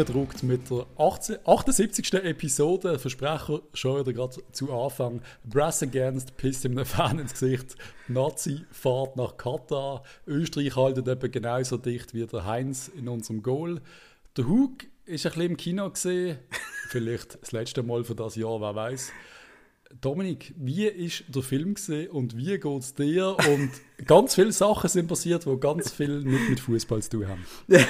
reingedruckt mit der 18, 78. Episode. Versprecher schon wieder gerade zu Anfang. Brass Against pisst ihm Fan ins Gesicht. Nazi fahrt nach Katar. Österreich haltet eben genauso dicht wie der Heinz in unserem Goal. Der Hug ist ein bisschen im Kino gesehen. Vielleicht das letzte Mal für das Jahr, wer weiß. Dominik, wie ist der Film gesehen und wie geht es dir? Und ganz viele Sachen sind passiert, die ganz viel nicht mit Fußball zu tun haben.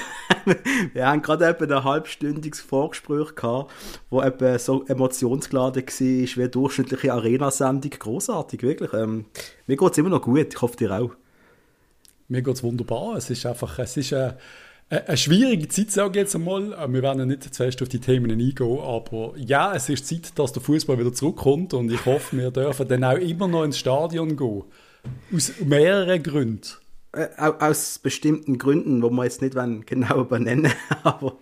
Wir haben gerade ein halbstündiges Vorgespräch gehabt, wo so emotionsgeladen war wie eine durchschnittliche Arena-Sendung. Großartig, wirklich. Ähm, mir geht es immer noch gut, ich hoffe dir auch. Mir geht es wunderbar. Es ist einfach, es ist eine, eine schwierige Zeit, sage ich jetzt einmal. Äh, wir werden nicht zuerst auf die Themen eingehen, aber ja, es ist Zeit, dass der Fußball wieder zurückkommt und ich hoffe, wir dürfen dann auch immer noch ins Stadion gehen. Aus mehreren Gründen. Äh, aus bestimmten Gründen, wo wir jetzt nicht genau benennen aber...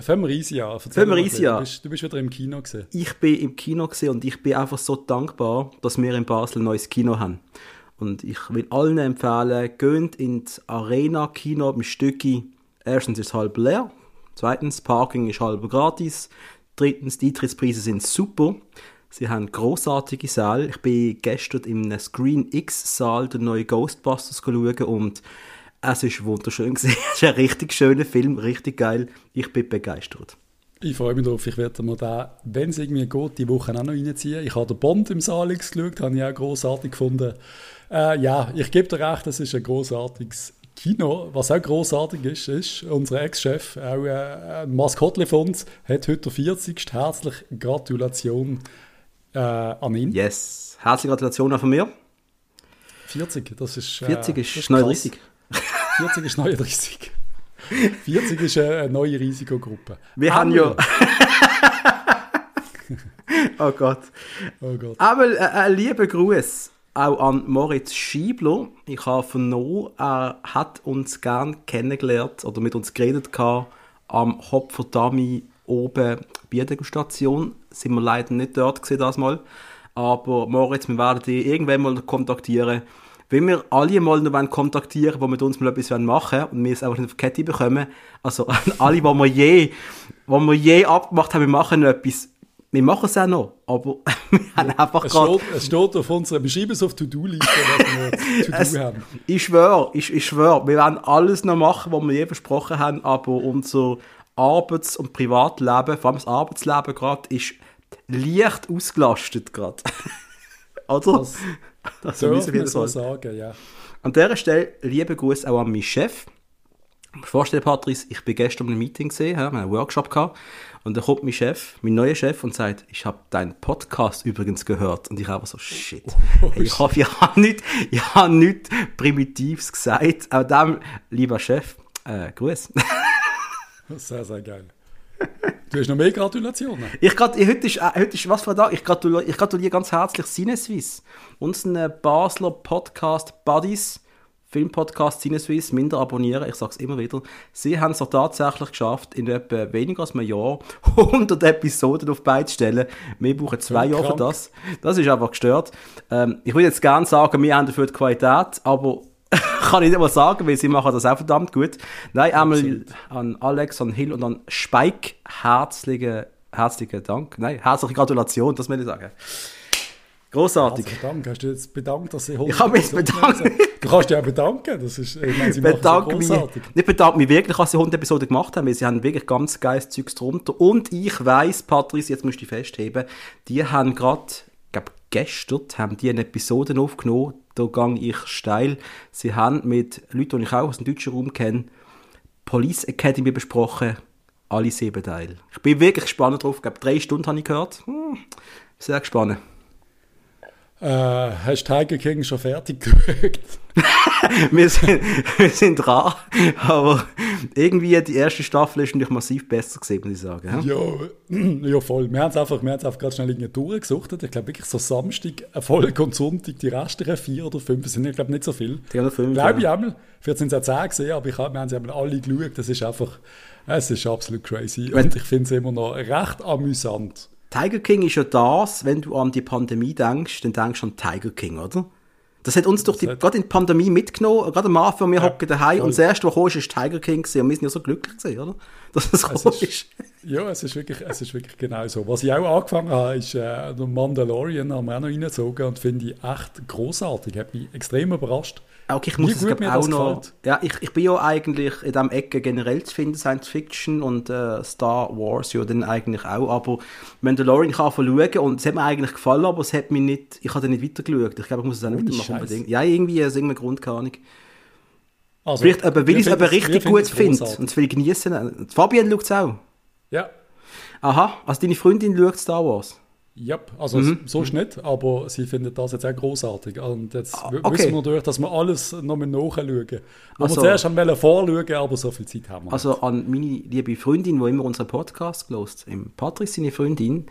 Fangen wir easy an. Fangen wir easy an. Du bist, du bist wieder im Kino gesehen. Ich bin im Kino gesehen und ich bin einfach so dankbar, dass wir in Basel ein neues Kino haben. Und ich will allen empfehlen, geht ins Arena-Kino im Stücki. Erstens ist es halb leer. Zweitens, Parking ist halb gratis. Drittens, die Eintrittspreise sind super. Sie haben großartige Säle. Ich bin gestern im Screen X-Saal den neuen Ghostbusters schauen und es ist wunderschön es ist ein richtig schöner Film, richtig geil. Ich bin begeistert. Ich freue mich darauf, ich werde mir da, wenn es irgendwie geht, die Woche auch noch reinziehen. Ich habe den Bond im Saal geschaut, habe ich auch großartig gefunden. Äh, ja, ich gebe dir recht, das ist ein großartiges Kino. Was auch großartig ist, ist, unser Ex-Chef, auch äh, ein Maskottli von uns, hat heute der 40. Herzliche Gratulation äh, an ihn. Yes, herzliche Gratulation auch von mir. 40, das ist. Äh, 40 ist, ist 39. 40 ist 39. 40 ist eine neue Risikogruppe. Wir haben ja. oh Gott. Oh Gott. Aber äh, lieber Gruß auch an Moritz Schiebler. Ich habe vernommen, er hat uns gern kennengelernt oder mit uns geredet gehabt, am Hopferdami oben bei der Station. Sind wir leider nicht dort gesehen das mal. Aber Moritz, wir werden dich irgendwann mal kontaktieren. Wenn wir alle mal noch kontaktieren wollen, die mit uns mal etwas machen wollen und wir es einfach nicht auf die Kette bekommen, also alle, die wir je, die wir je abgemacht haben, wir machen etwas, wir machen es auch noch, aber wir haben einfach es gerade... Steht, es steht auf unserer, wir schreiben es auf To-Do-Liste, was wir to haben. Ich schwöre, ich, ich schwöre, wir werden alles noch machen, was wir je versprochen haben, aber unser Arbeits- und Privatleben, vor allem das Arbeitsleben gerade, ist leicht ausgelastet gerade. Oder? Das, das müssen wir so sagen, ja. An dieser Stelle liebe Gruß auch an meinen Chef. Ich muss vorstellen, Patrice, ich bin gestern einem Meeting gesehen, haben einen Workshop gehabt und dann kommt mein Chef, mein neuer Chef und sagt, ich habe deinen Podcast übrigens gehört. Und ich habe so, shit. Oh, ich hoffe, ich habe nicht, ich habe nichts Primitives gesagt. Aber dann, lieber Chef, äh, Gruß. sehr, sehr geil. Du hast noch mehr Gratulationen. Ich, heute, ist, äh, heute ist was für ein Tag. Ich gratuliere, ich gratuliere ganz herzlich Sinneswiss, unseren Basler Podcast Buddies Filmpodcast Cineswiss minder abonnieren. Ich sage es immer wieder. Sie haben es auch tatsächlich geschafft, in etwa weniger als einem Jahr 100 Episoden auf beide stellen. Wir brauchen zwei Jahre für das. Das ist einfach gestört. Ähm, ich würde jetzt gerne sagen, wir haben dafür die Qualität, aber kann ich nicht mal sagen, weil sie machen das auch verdammt gut. Nein, einmal an Alex, an Hill und an Spike herzlichen, herzlichen Dank. Nein, herzliche Gratulation, das will ich sagen. Großartig. Herzlichen Dank. Hast du jetzt bedankt, dass sie Ich habe mich bedankt. Du kannst dich auch bedanken. Das ist, ich meine, sie bedanke. Mich, ich bedanke mich wirklich, dass sie 100 Episoden gemacht haben, weil sie haben wirklich ganz geiles Zeugs drunter. Und ich weiss, Patrice, jetzt musst du dich festheben, die haben gerade, ich glaube gestern, haben die eine Episode aufgenommen, da gehe ich steil. Sie haben mit Leuten, die ich auch aus dem deutschen Raum kenne, Police Academy besprochen, alle sieben Teile. Ich bin wirklich gespannt drauf. Ich glaube, drei Stunden habe ich gehört. Hm, sehr gespannt. Äh, hast Tiger King schon fertig geschaut? wir, sind, wir sind dran, aber irgendwie die erste Staffel ist natürlich massiv besser gesehen, muss ich sagen. Ja, ja voll. Wir haben es einfach, einfach gerade schnell irgendwie durchgesucht. Ich glaube wirklich so Samstag Erfolg und Sonntag die restlichen vier oder fünf sind, ich glaube nicht so viel. Die haben fünf, Glaube ja. ich einmal. Vielleicht sind es auch zehn gesehen, aber ich wir haben sie alle geschaut. Das ist einfach, es ist absolut crazy. Wenn, und ich finde es immer noch recht amüsant. Tiger King ist ja das, wenn du an die Pandemie denkst, dann denkst du an Tiger King, oder? Das hat uns durch die, gerade in die Pandemie mitgenommen, gerade am Anfang, wir Ja, hocken daheim voll. und das erste, was kam, ist Tiger King gewesen, und wir sind ja so glücklich gewesen, oder? Dass es Es ist. Ja, es ist wirklich, es ist wirklich genau so. Was ich auch angefangen habe, ist äh, Mandalorian, haben wir auch noch reingezogen und finde ich echt großartig. Hat mich extrem überrascht. Okay, ich muss es glaub, mir auch noch. Ja, ich, ich bin ja eigentlich in diesem Ecke generell zu finden, Science Fiction und äh, Star Wars ja dann eigentlich auch. Aber Mandalorian ich kann schauen und es hat mir eigentlich gefallen, aber es hat mich nicht, ich habe dann nicht weitergeschaut. Ich glaube, ich muss es auch nicht weitermachen unbedingt. Ja, irgendwie aus irgendeinem Grund, keine Ahnung. Also, Vielleicht, aber weil ich es aber richtig gut finde und es will genießen. Fabian schaut es auch. Ja, Aha, also deine Freundin schaut Star Wars. Yep. also Mhm. so ist nicht, aber sie findet das jetzt auch großartig. Und jetzt Ah, okay. wissen wir durch, dass wir alles noch mal nachschauen. Wir Also- zuerst haben vorschauen, aber so viel Zeit haben wir Also an meine liebe Freundin, die immer unseren Podcast gelost, im Patrick seine Freundin,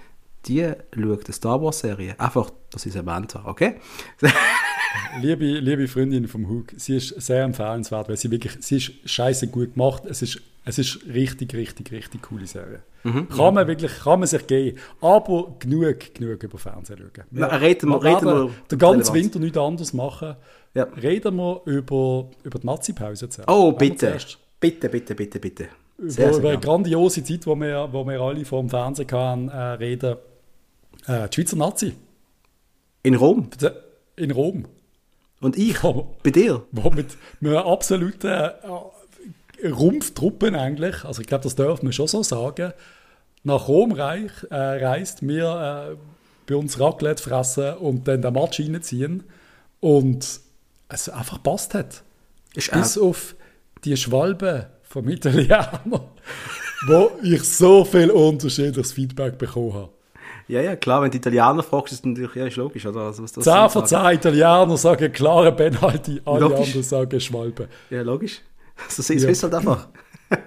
die schaut eine Star Wars Serie. Einfach, dass ich es erwähnt habe, okay? nicht. Liebe, liebe Freundin vom Hook, sie ist sehr empfehlenswert, weil sie wirklich, sie ist scheiße gut gemacht. Es ist, es ist richtig, richtig, richtig coole Serie. Mhm, Kann man wirklich, kann man sich geben. Aber genug, genug über Fernsehen schauen. Ja, reden wir- reden wir den ganzen. Winter nichts anderes machen. Ja. Reden wir über, über die Nazi-Pause zuerst. Oh, Machen wir bitte. zuerst. Bitte, bitte, bitte, bitte. über, Sehr, sehr über eine grandiose Zeit, wo wir, wo wir alle vor dem Fernsehen kann, äh, reden. Äh, die Schweizer Nazi In Rom. in Rom, Und ich. wo, Bei dir. wo mit, mit einer absoluten äh, Rumpftruppen eigentlich, also ich glaube, das dürfen wir schon so sagen, nach Rom reich, äh, reist, wir äh, bei uns Raclette fressen und dann den Match reinziehen und es einfach passt hat. Ist Bis auf die Schwalbe vom Italiener, wo ich so viel unterschiedliches Feedback bekommen habe. ja, ja, klar, wenn die Italiener fragst, ist es natürlich, ja, ist logisch, oder? Also, was das 10 sind von sagen. 10 Italiener sagen klare Penalty, alle Logisch. anderen sagen Schwalbe. Ja, logisch. So ist Ja. es halt einfach.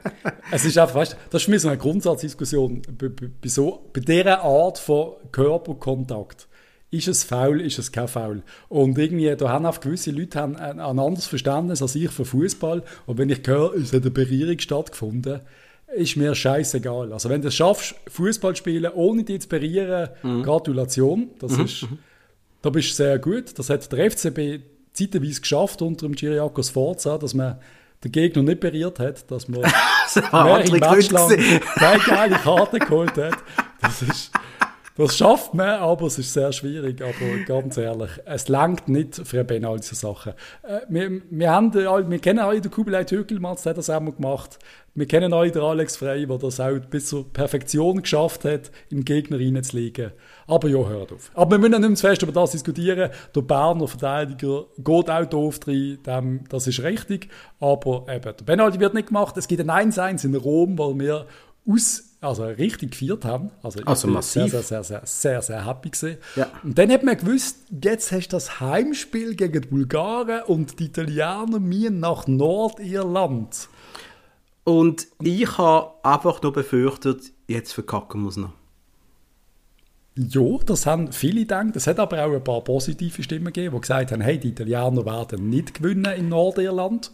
Es ist einfach, weißt, du, das ist für mich so eine Grundsatzdiskussion. Bei, bei, so, bei dieser Art von Körperkontakt. Ist es faul, ist es kein faul? Und irgendwie, da haben auch gewisse Leute haben ein, ein anderes Verständnis als ich für Fußball. Und wenn ich höre, es hat eine Berührung stattgefunden, ist mir scheißegal. Also wenn du es schaffst, Fußball spielen, ohne dich zu berühren, Gratulation. Das ist, da bist du sehr gut. Das hat der FCB zeitweise geschafft unter dem Giriakos Forza, dass man den Gegner nicht berührt hat, dass man mehrere andere Match Gründe. lang gewesen. keine geile Karte geholt hat. Das, ist, das schafft man, aber es ist sehr schwierig. Aber ganz ehrlich, es langt nicht für eine Penalty Sachen. Äh, wir, wir, haben wir kennen alle den Kubilai Türkelmann, der hat das auch mal gemacht. Wir kennen alle den Alex Frey, der das auch bis zur Perfektion geschafft hat, im Gegner reinzulegen. Aber ja, hört auf. Aber wir müssen ja nicht mehr zu fest über das diskutieren. Der Berner Verteidiger geht auch doof rein, das ist richtig. Aber eben, der Penalty wird nicht gemacht. Es gibt ein 1-1 in Rom, weil wir aus, also richtig gefeiert haben. Also, Also massiv. Sehr, sehr, sehr, sehr, sehr, sehr happy gewesen. Ja. Und dann hat man gewusst, jetzt hast du das Heimspiel gegen die Bulgaren und die Italiener mir nach Nordirland. Und ich habe einfach nur befürchtet, jetzt verkacken muss noch. Ja, das haben viele gedacht. Es hat aber auch ein paar positive Stimmen gegeben, die gesagt haben, hey, die Italiener werden nicht gewinnen in Nordirland.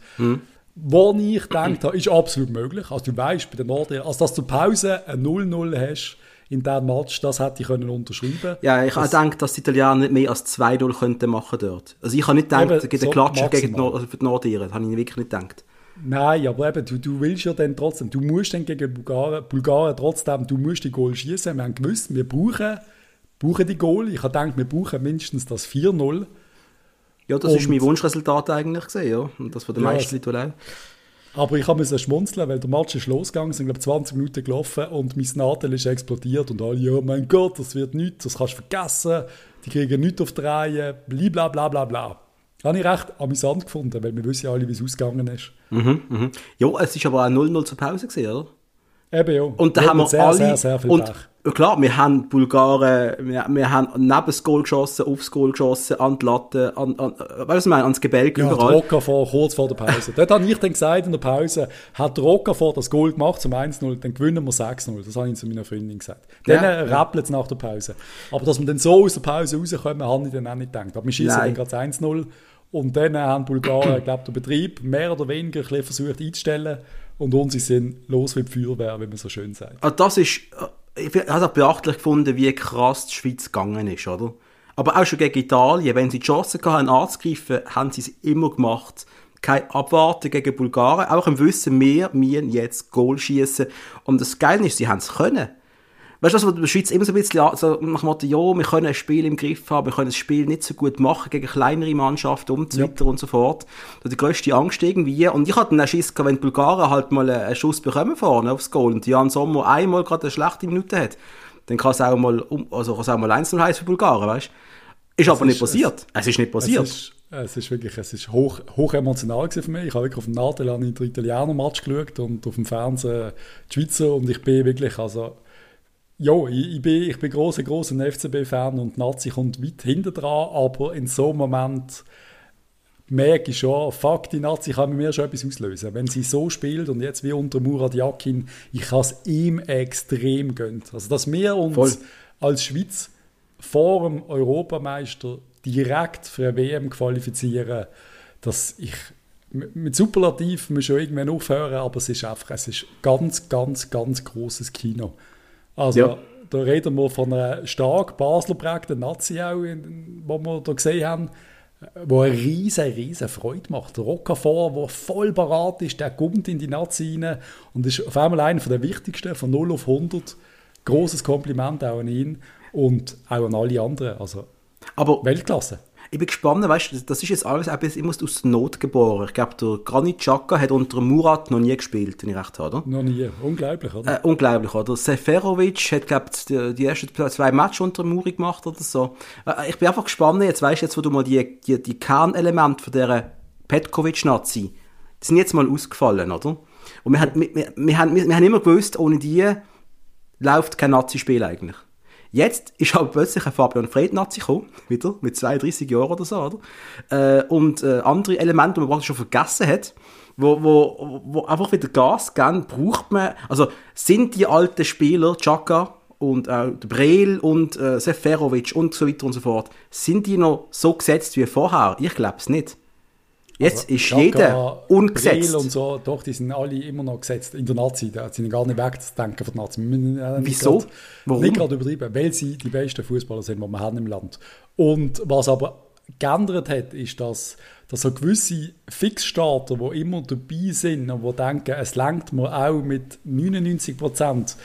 Wo ich gedacht habe, ist absolut möglich. Also du weißt, bei den Nordirland, also dass du Pause ein 0-0 hast in diesem Match, das hätte ich können unterschreiben Ja, ich das, gedacht, dass die Italiener nicht mehr als 2-0 könnten machen dort. Also ich habe nicht gedacht, Eben, einen Klatscher gegen die. Nord also für die Nordiren. Das habe ich wirklich nicht gedacht. Nein, aber eben, du, du willst ja dann trotzdem, du musst dann gegen Bulgaren, Bulgaren trotzdem, du musst die Goal schießen. Wir haben gewusst, wir brauchen, brauchen die Goal. Ich habe gedacht, wir brauchen mindestens das 4-0. Ja, das ist Und- mein Wunschresultat eigentlich gesehen, ja. Und das von den Ja, meisten Leuten auch. Aber ich musste schmunzeln, weil der Match ist losgegangen, sind glaube 20 Minuten gelaufen und mein Nadel ist explodiert und alle, ja mein Gott, das wird nichts, das kannst du vergessen, die kriegen nichts auf die Reihe, bla bla bla bla. Das habe ich recht amüsant gefunden, weil wir wissen ja alle, wie es ausgegangen ist. Mhm, mhm. Ja, es ist aber auch 0-0 zur Pause gesehen, oder? Eben ja. Und da Wir haben wir sehr, alle. sehr, sehr viel und Pech. Ja, klar, wir haben Bulgaren, wir, wir haben neben das Goal geschossen, aufs Goal geschossen, an die Latte, an, an, weißt du, was ich meine, ans Gebälk Ja, überall. Rocker vor, kurz vor der Pause. Dort habe ich dann gesagt in der Pause, hat vor das Goal gemacht zum 1-0, dann gewinnen wir 6-0. Das habe ich zu meiner Freundin gesagt. Dann Ja. ja. rappelt es nach der Pause. Aber dass wir dann so aus der Pause rauskommen, habe ich dann auch nicht gedacht. Aber wir schießen dann gerade 1-0 und dann haben die Bulgaren, ich glaube, den Betrieb mehr oder weniger ein bisschen versucht einzustellen und unsere sind los wie die Feuerwehr, wie man so schön sagt. Also das ist, äh, ich habe es auch beachtlich gefunden, wie krass die Schweiz gegangen ist, oder? Aber auch schon gegen Italien, wenn sie die Chance hatten, anzugreifen, haben sie es immer gemacht. Kein Abwarten gegen Bulgaren, auch im Wissen, wir müssen jetzt Goal schießen. Und das Geile ist, sie haben es können. Weißt du, was in der Schweiz immer so ein bisschen so nach dem Motto, ja, wir können ein Spiel im Griff haben, wir können das Spiel nicht so gut machen gegen kleinere Mannschaften und so weiter und so fort. Ist die grösste Angst irgendwie. Und ich hatte auch Schiss gehabt, wenn die Bulgaren halt mal einen Schuss bekommen vorne aufs Goal und Jan Sommer einmal gerade eine schlechte Minute hat, dann kann es auch mal, um, also kann es auch mal 1 heißen für Bulgaren, weißt du? Ist das aber ist, nicht passiert. Es, es, ist nicht passiert. Es ist, es ist wirklich, es ist hoch, hoch emotional für mich. Ich habe wirklich auf dem Nadel an den Italiener-Match geschaut und auf dem Fernsehen die Schweizer und ich bin wirklich, also ja, ich, ich, bin, ich bin großer, großer FCB-Fan und Nazi kommt weit hinten dran, aber in so einem Moment merke ich schon, fuck, die Nazi kann mir schon etwas auslösen. Wenn sie so spielt und jetzt wie unter Murat Yakin, ich kann es ihm extrem gönnen. Also, dass wir uns Voll. als Schweiz vor dem Europameister direkt für eine WM qualifizieren, dass ich mit Superlativ muss schon irgendwann aufhören, aber es ist einfach, es ist ganz, ganz, ganz großes Kino. Also, ja. da reden wir von einer stark Basler prägten Nazi auch, wo wir da gesehen haben, wo eine riesige, riesige Freude macht. Der Rockefeller, der voll parat ist, der kommt in die Nazi rein und ist auf einmal einer der wichtigsten, von 0 auf 100. Großes Kompliment auch an ihn und auch an alle anderen. Also, Aber Weltklasse ich bin gespannt, weißt du, das ist jetzt alles etwas immer aus der Not geboren. Ich glaube, der Granit Xhaka hat unter Murat noch nie gespielt, wenn ich recht habe, oder? Noch nie. Unglaublich, oder? Äh, unglaublich, oder? Seferovic hat, glaube ich, die, die, ersten zwei Matches unter Muri gemacht oder so. Äh, ich bin einfach gespannt, jetzt weißt du, jetzt, wo du mal die, die, die Kernelemente von dieser Petkovic-Nazi, die sind jetzt mal ausgefallen, oder? Und wir, haben, wir, wir, wir, haben, wir haben immer gewusst, ohne die läuft kein Nazi-Spiel eigentlich. Jetzt ist aber plötzlich ein Fabian Fred-Nazi gekommen, wieder, mit 32 Jahren oder so, oder? Äh, und äh, andere Elemente, die man praktisch schon vergessen hat, wo, wo, wo einfach wieder Gas geben, braucht man, also sind die alten Spieler, Chaka und äh, Breel und äh, Seferovic und so weiter und so fort, sind die noch so gesetzt wie vorher? Ich glaube es nicht. Jetzt also, ist Chaka, jeder ungesetzt. und so, doch, die sind alle immer noch gesetzt in der Nazi. Da sind gar nicht wegzudenken von der Nazi. Äh, Wieso? Grad, Warum? Nicht gerade übertrieben, weil sie die besten Fußballer sind, die wir haben im Land. Und was aber geändert hat, ist, dass, dass so gewisse Fixstarter, die immer dabei sind und die denken, es lenkt mir auch mit 99 Prozent,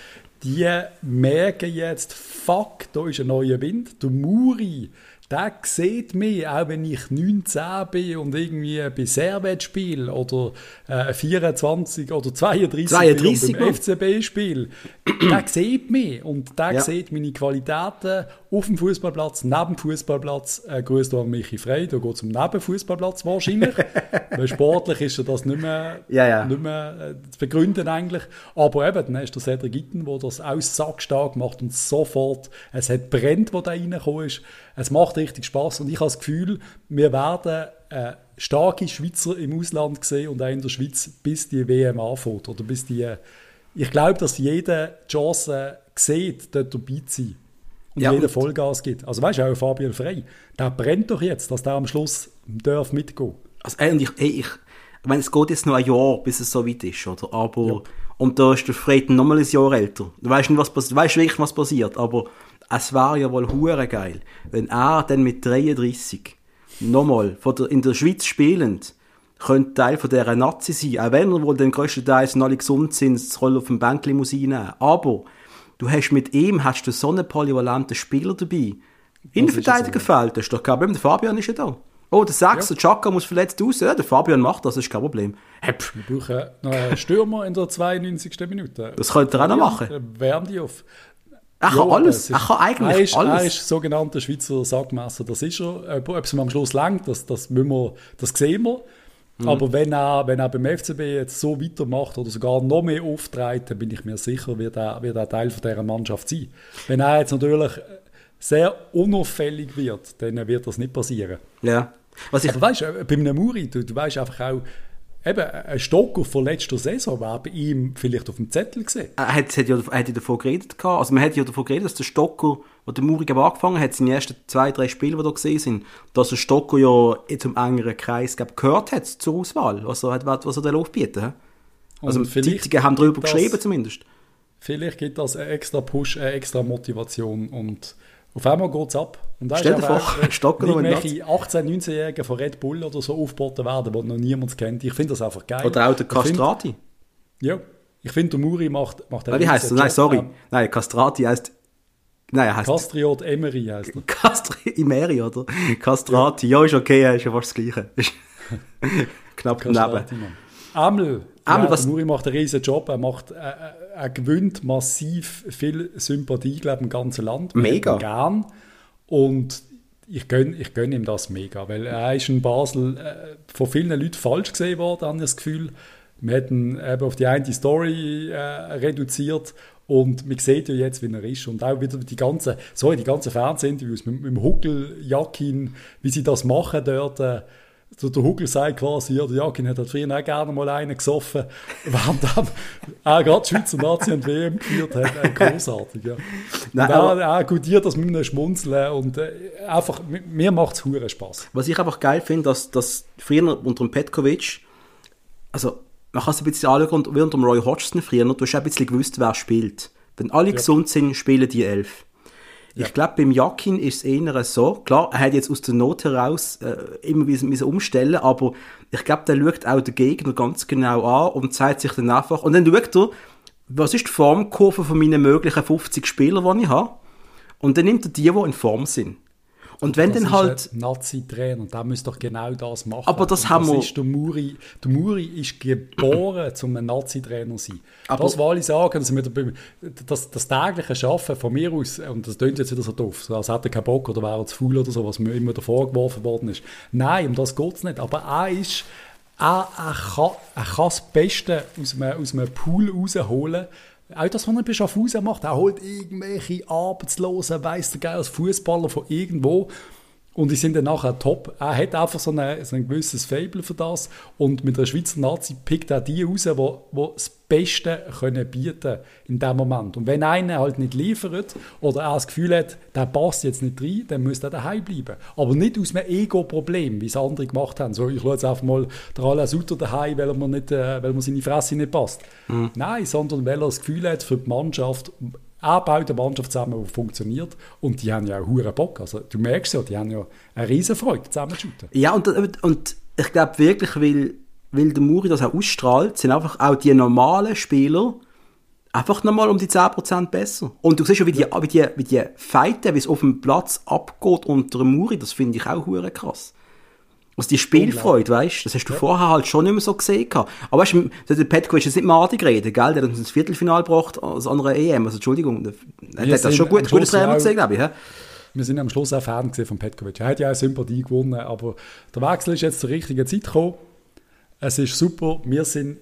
die merken jetzt, fuck, da ist ein neuer Wind. Der Muri, der sieht mich, auch wenn ich 19 bin und irgendwie bei Servet spiele oder äh, 24 oder 32, 32 beim FCB spiele. der sieht mich und der ja. sieht meine Qualitäten auf dem Fußballplatz, neben dem Fußballplatz. Äh, Grüß an Michi Frey, da geht es um Nebenfußballplatz wahrscheinlich. Weil sportlich ist er das nicht mehr, ja, ja. Nicht mehr äh, zu begründen eigentlich. Aber eben, dann ist der Cedric Gitten, der das aus sackstark macht und sofort, es hat brennt, wo da reingekommen ist. Es macht richtig Spaß und ich habe das Gefühl, wir werden äh, starke Schweizer im Ausland sehen und auch in der Schweiz, bis die WM anfängt oder bis die. Ich glaube, dass jeder Chance sieht, dort dabei zu sein und ja, jeder Vollgas gibt. Also weißt du, auch Fabian Frey, der brennt doch jetzt, dass der am Schluss darf mitgehen. Also ey, und ich, ey, ich, ich meine, es geht jetzt noch ein Jahr, bis es so weit ist, oder? Aber ja. und da ist der Fred nochmal ein Jahr älter. Du weißt nicht, was passiert, weißt wirklich, was passiert, aber es wäre ja wohl hure geil, wenn er dann mit 33 nochmal in der Schweiz spielend könnte Teil von dieser Nazi sein, auch wenn er wohl den grössten Teil alle gesund sind, das Roll auf dem Bänkli muss einnehmen. Aber du hast mit ihm hast du so einen polyvalenten Spieler dabei. Innenverteidiger fehlt, das ist doch kein Problem, der Fabian ist ja da. Oh, der Sechser, ja. Chaka muss verletzt raus. Ja, der Fabian macht das, das ist kein Problem. Hepp. Wir brauchen noch einen Stürmer in der 92. Minute. Das könnte er auch noch machen. Wärmen die auf. Kann ja, alles. Kann eigentlich er ist, alles. Er ist sogenannter Schweizer Sackmesser. Das ist er. Ob es ihm am Schluss langt, das, das, wir, das sehen wir. Mhm. Aber wenn er, wenn er beim FCB jetzt so weitermacht oder sogar noch mehr auftritt, dann bin ich mir sicher, wird er, wird er Teil von dieser Mannschaft sein. Wenn er jetzt natürlich sehr unauffällig wird, dann wird das nicht passieren. Ja. Was ich, Aber weißt du, bei einem Muri, du, du weißt einfach auch, Eben, ein Stocker von letzter Saison war bei ihm vielleicht auf dem Zettel gesehen. Er hat, hat, ja, hat ja davon geredet. Gehabt. Also man hat ja davon geredet, dass der Stocker, wo der Muri angefangen hat, seine ersten zwei, drei Spiele, die da gesehen sind, dass der Stocker ja zum engeren Kreis glaub, gehört hat zur Auswahl, was er, hat, was er da aufbieten. Also die Zeitungen haben darüber das, geschrieben zumindest. Vielleicht gibt das einen extra Push, eine extra Motivation und auf einmal geht es ab. Und Stell dir vor, mit irgendwelche 18-, 19-Jährigen von Red Bull oder so aufgeboten werden, die noch niemand kennt. Ich finde das einfach geil. Oder auch der Ich find- Castrati. Ja, ich finde, der Muri macht, macht Ah, Wie heißt er? Nein, sorry. Ähm, Nein, Castrati heißt. Nein, er heißt Castriot Emery heißt er. Castri Imeri, oder? Castrati. Ja, ist okay, ja, ist ja fast das Gleiche. Knapp daneben. Castrati. Amel. Amel, ja, was- Muri macht einen riesen Job. Er, macht, äh, äh, er gewinnt massiv viel Sympathie, glaube im ganzen Land. Mega. Gern. Und ich gönne ich gönn ihm das mega, weil er ist in Basel äh, von vielen Leuten falsch gesehen worden, habe ich das Gefühl. Wir hätten eben auf die eine Story äh, reduziert und man sieht ja jetzt, wie er ist. Und auch wieder die ganzen, sorry, die ganzen Fernsehinterviews mit, mit dem Huckel, Jakin, wie sie das machen dort. Äh, der, der Huckel sagt quasi, ja, der Jakin hat halt früher auch gerne mal einen gesoffen, während er auch gerade die Schweizer Nazi und WM geführt hat. Äh, großartig, ja. Nein, und auch, auch gutiert das mit einem Schmunzeln und äh, einfach, mi- mir macht es hure Spaß. Was ich einfach geil finde, dass, dass früher unter dem Petkovic, also man kann es ein bisschen anschauen, und wie unter dem Roy Hodgson früher, du hast auch ein bisschen gewusst, wer spielt. Wenn alle gesund sind, spielen die elf. Ich glaube, beim Jakin ist es eher so, klar, er hat jetzt aus der Not heraus äh, immer wieder umstellen, aber ich glaube, der schaut auch den Gegner ganz genau an und zeigt sich dann einfach, und dann schaut er, was ist die Formkurve von meinen möglichen 50 Spielern, die ich habe, und dann nimmt er die, die in Form sind. Und wenn Das dann halt... Nazi-Trainer, der müsste doch genau das machen. Aber das Und haben das wir- Ist der, Muri, der Muri ist geboren, um ein Nazi-Trainer zu sein. Aber- das, was alle sagen, mit der, das, das tägliche Arbeiten von mir aus, und das klingt jetzt wieder so doof, so als hätte er keinen Bock oder wäre er zu faul oder so, was mir immer davor geworfen worden ist. Nein, um das geht es nicht. Aber er ist, er, er, kann, er kann das Beste aus einem, aus einem Pool rausholen. Auch das, was er bei Schaffhausen macht, er holt irgendwelche Arbeitslosen, weiss der Geil, als Fußballer von irgendwo und die sind dann nachher top. Er hat einfach so, eine, so ein gewisses Fable für das. Und mit der Schweizer Nazi pickt er die raus, die wo, wo das Beste können bieten in dem Moment. Und wenn einer halt nicht liefert oder er das Gefühl hat, der passt jetzt nicht rein, dann muss er daheim bleiben. Aber nicht aus einem Ego-Problem, wie es andere gemacht haben. So, ich schaue jetzt einfach mal der Alain Sutter daheim, weil er nicht, äh, weil mir seine Fresse nicht passt. Nein, sondern weil er das Gefühl hat, für die Mannschaft, er baut eine Mannschaft zusammen, die funktioniert. Und die haben ja auch hure Bock. Also, du merkst ja, die haben ja eine riesen Freude zusammen zu shooten. Ja, und, und ich glaube wirklich, weil, weil der Muri das auch ausstrahlt, sind einfach auch die normalen Spieler einfach nochmal um die 10% besser. Und du siehst ja, wie die, wie die, wie die fighten, wie es auf dem Platz abgeht unter dem Muri, das finde ich auch hure krass. Also die Spielfreude, weißt du, das hast du vorher halt schon nicht mehr so gesehen. gehabt. Aber weißt du, der Petkovic ist nicht madig geredet, gell? Der hat uns ins Viertelfinale gebracht, als andere EM. Also Entschuldigung, der, der hat das schon gut, Schluss Trainer gesehen, glaube ich. hä? Wir sind am Schluss auch Fan von Petkovic. Er hat ja auch Sympathie gewonnen, aber der Wechsel ist jetzt zur richtigen Zeit gekommen. Es ist super. Wir sind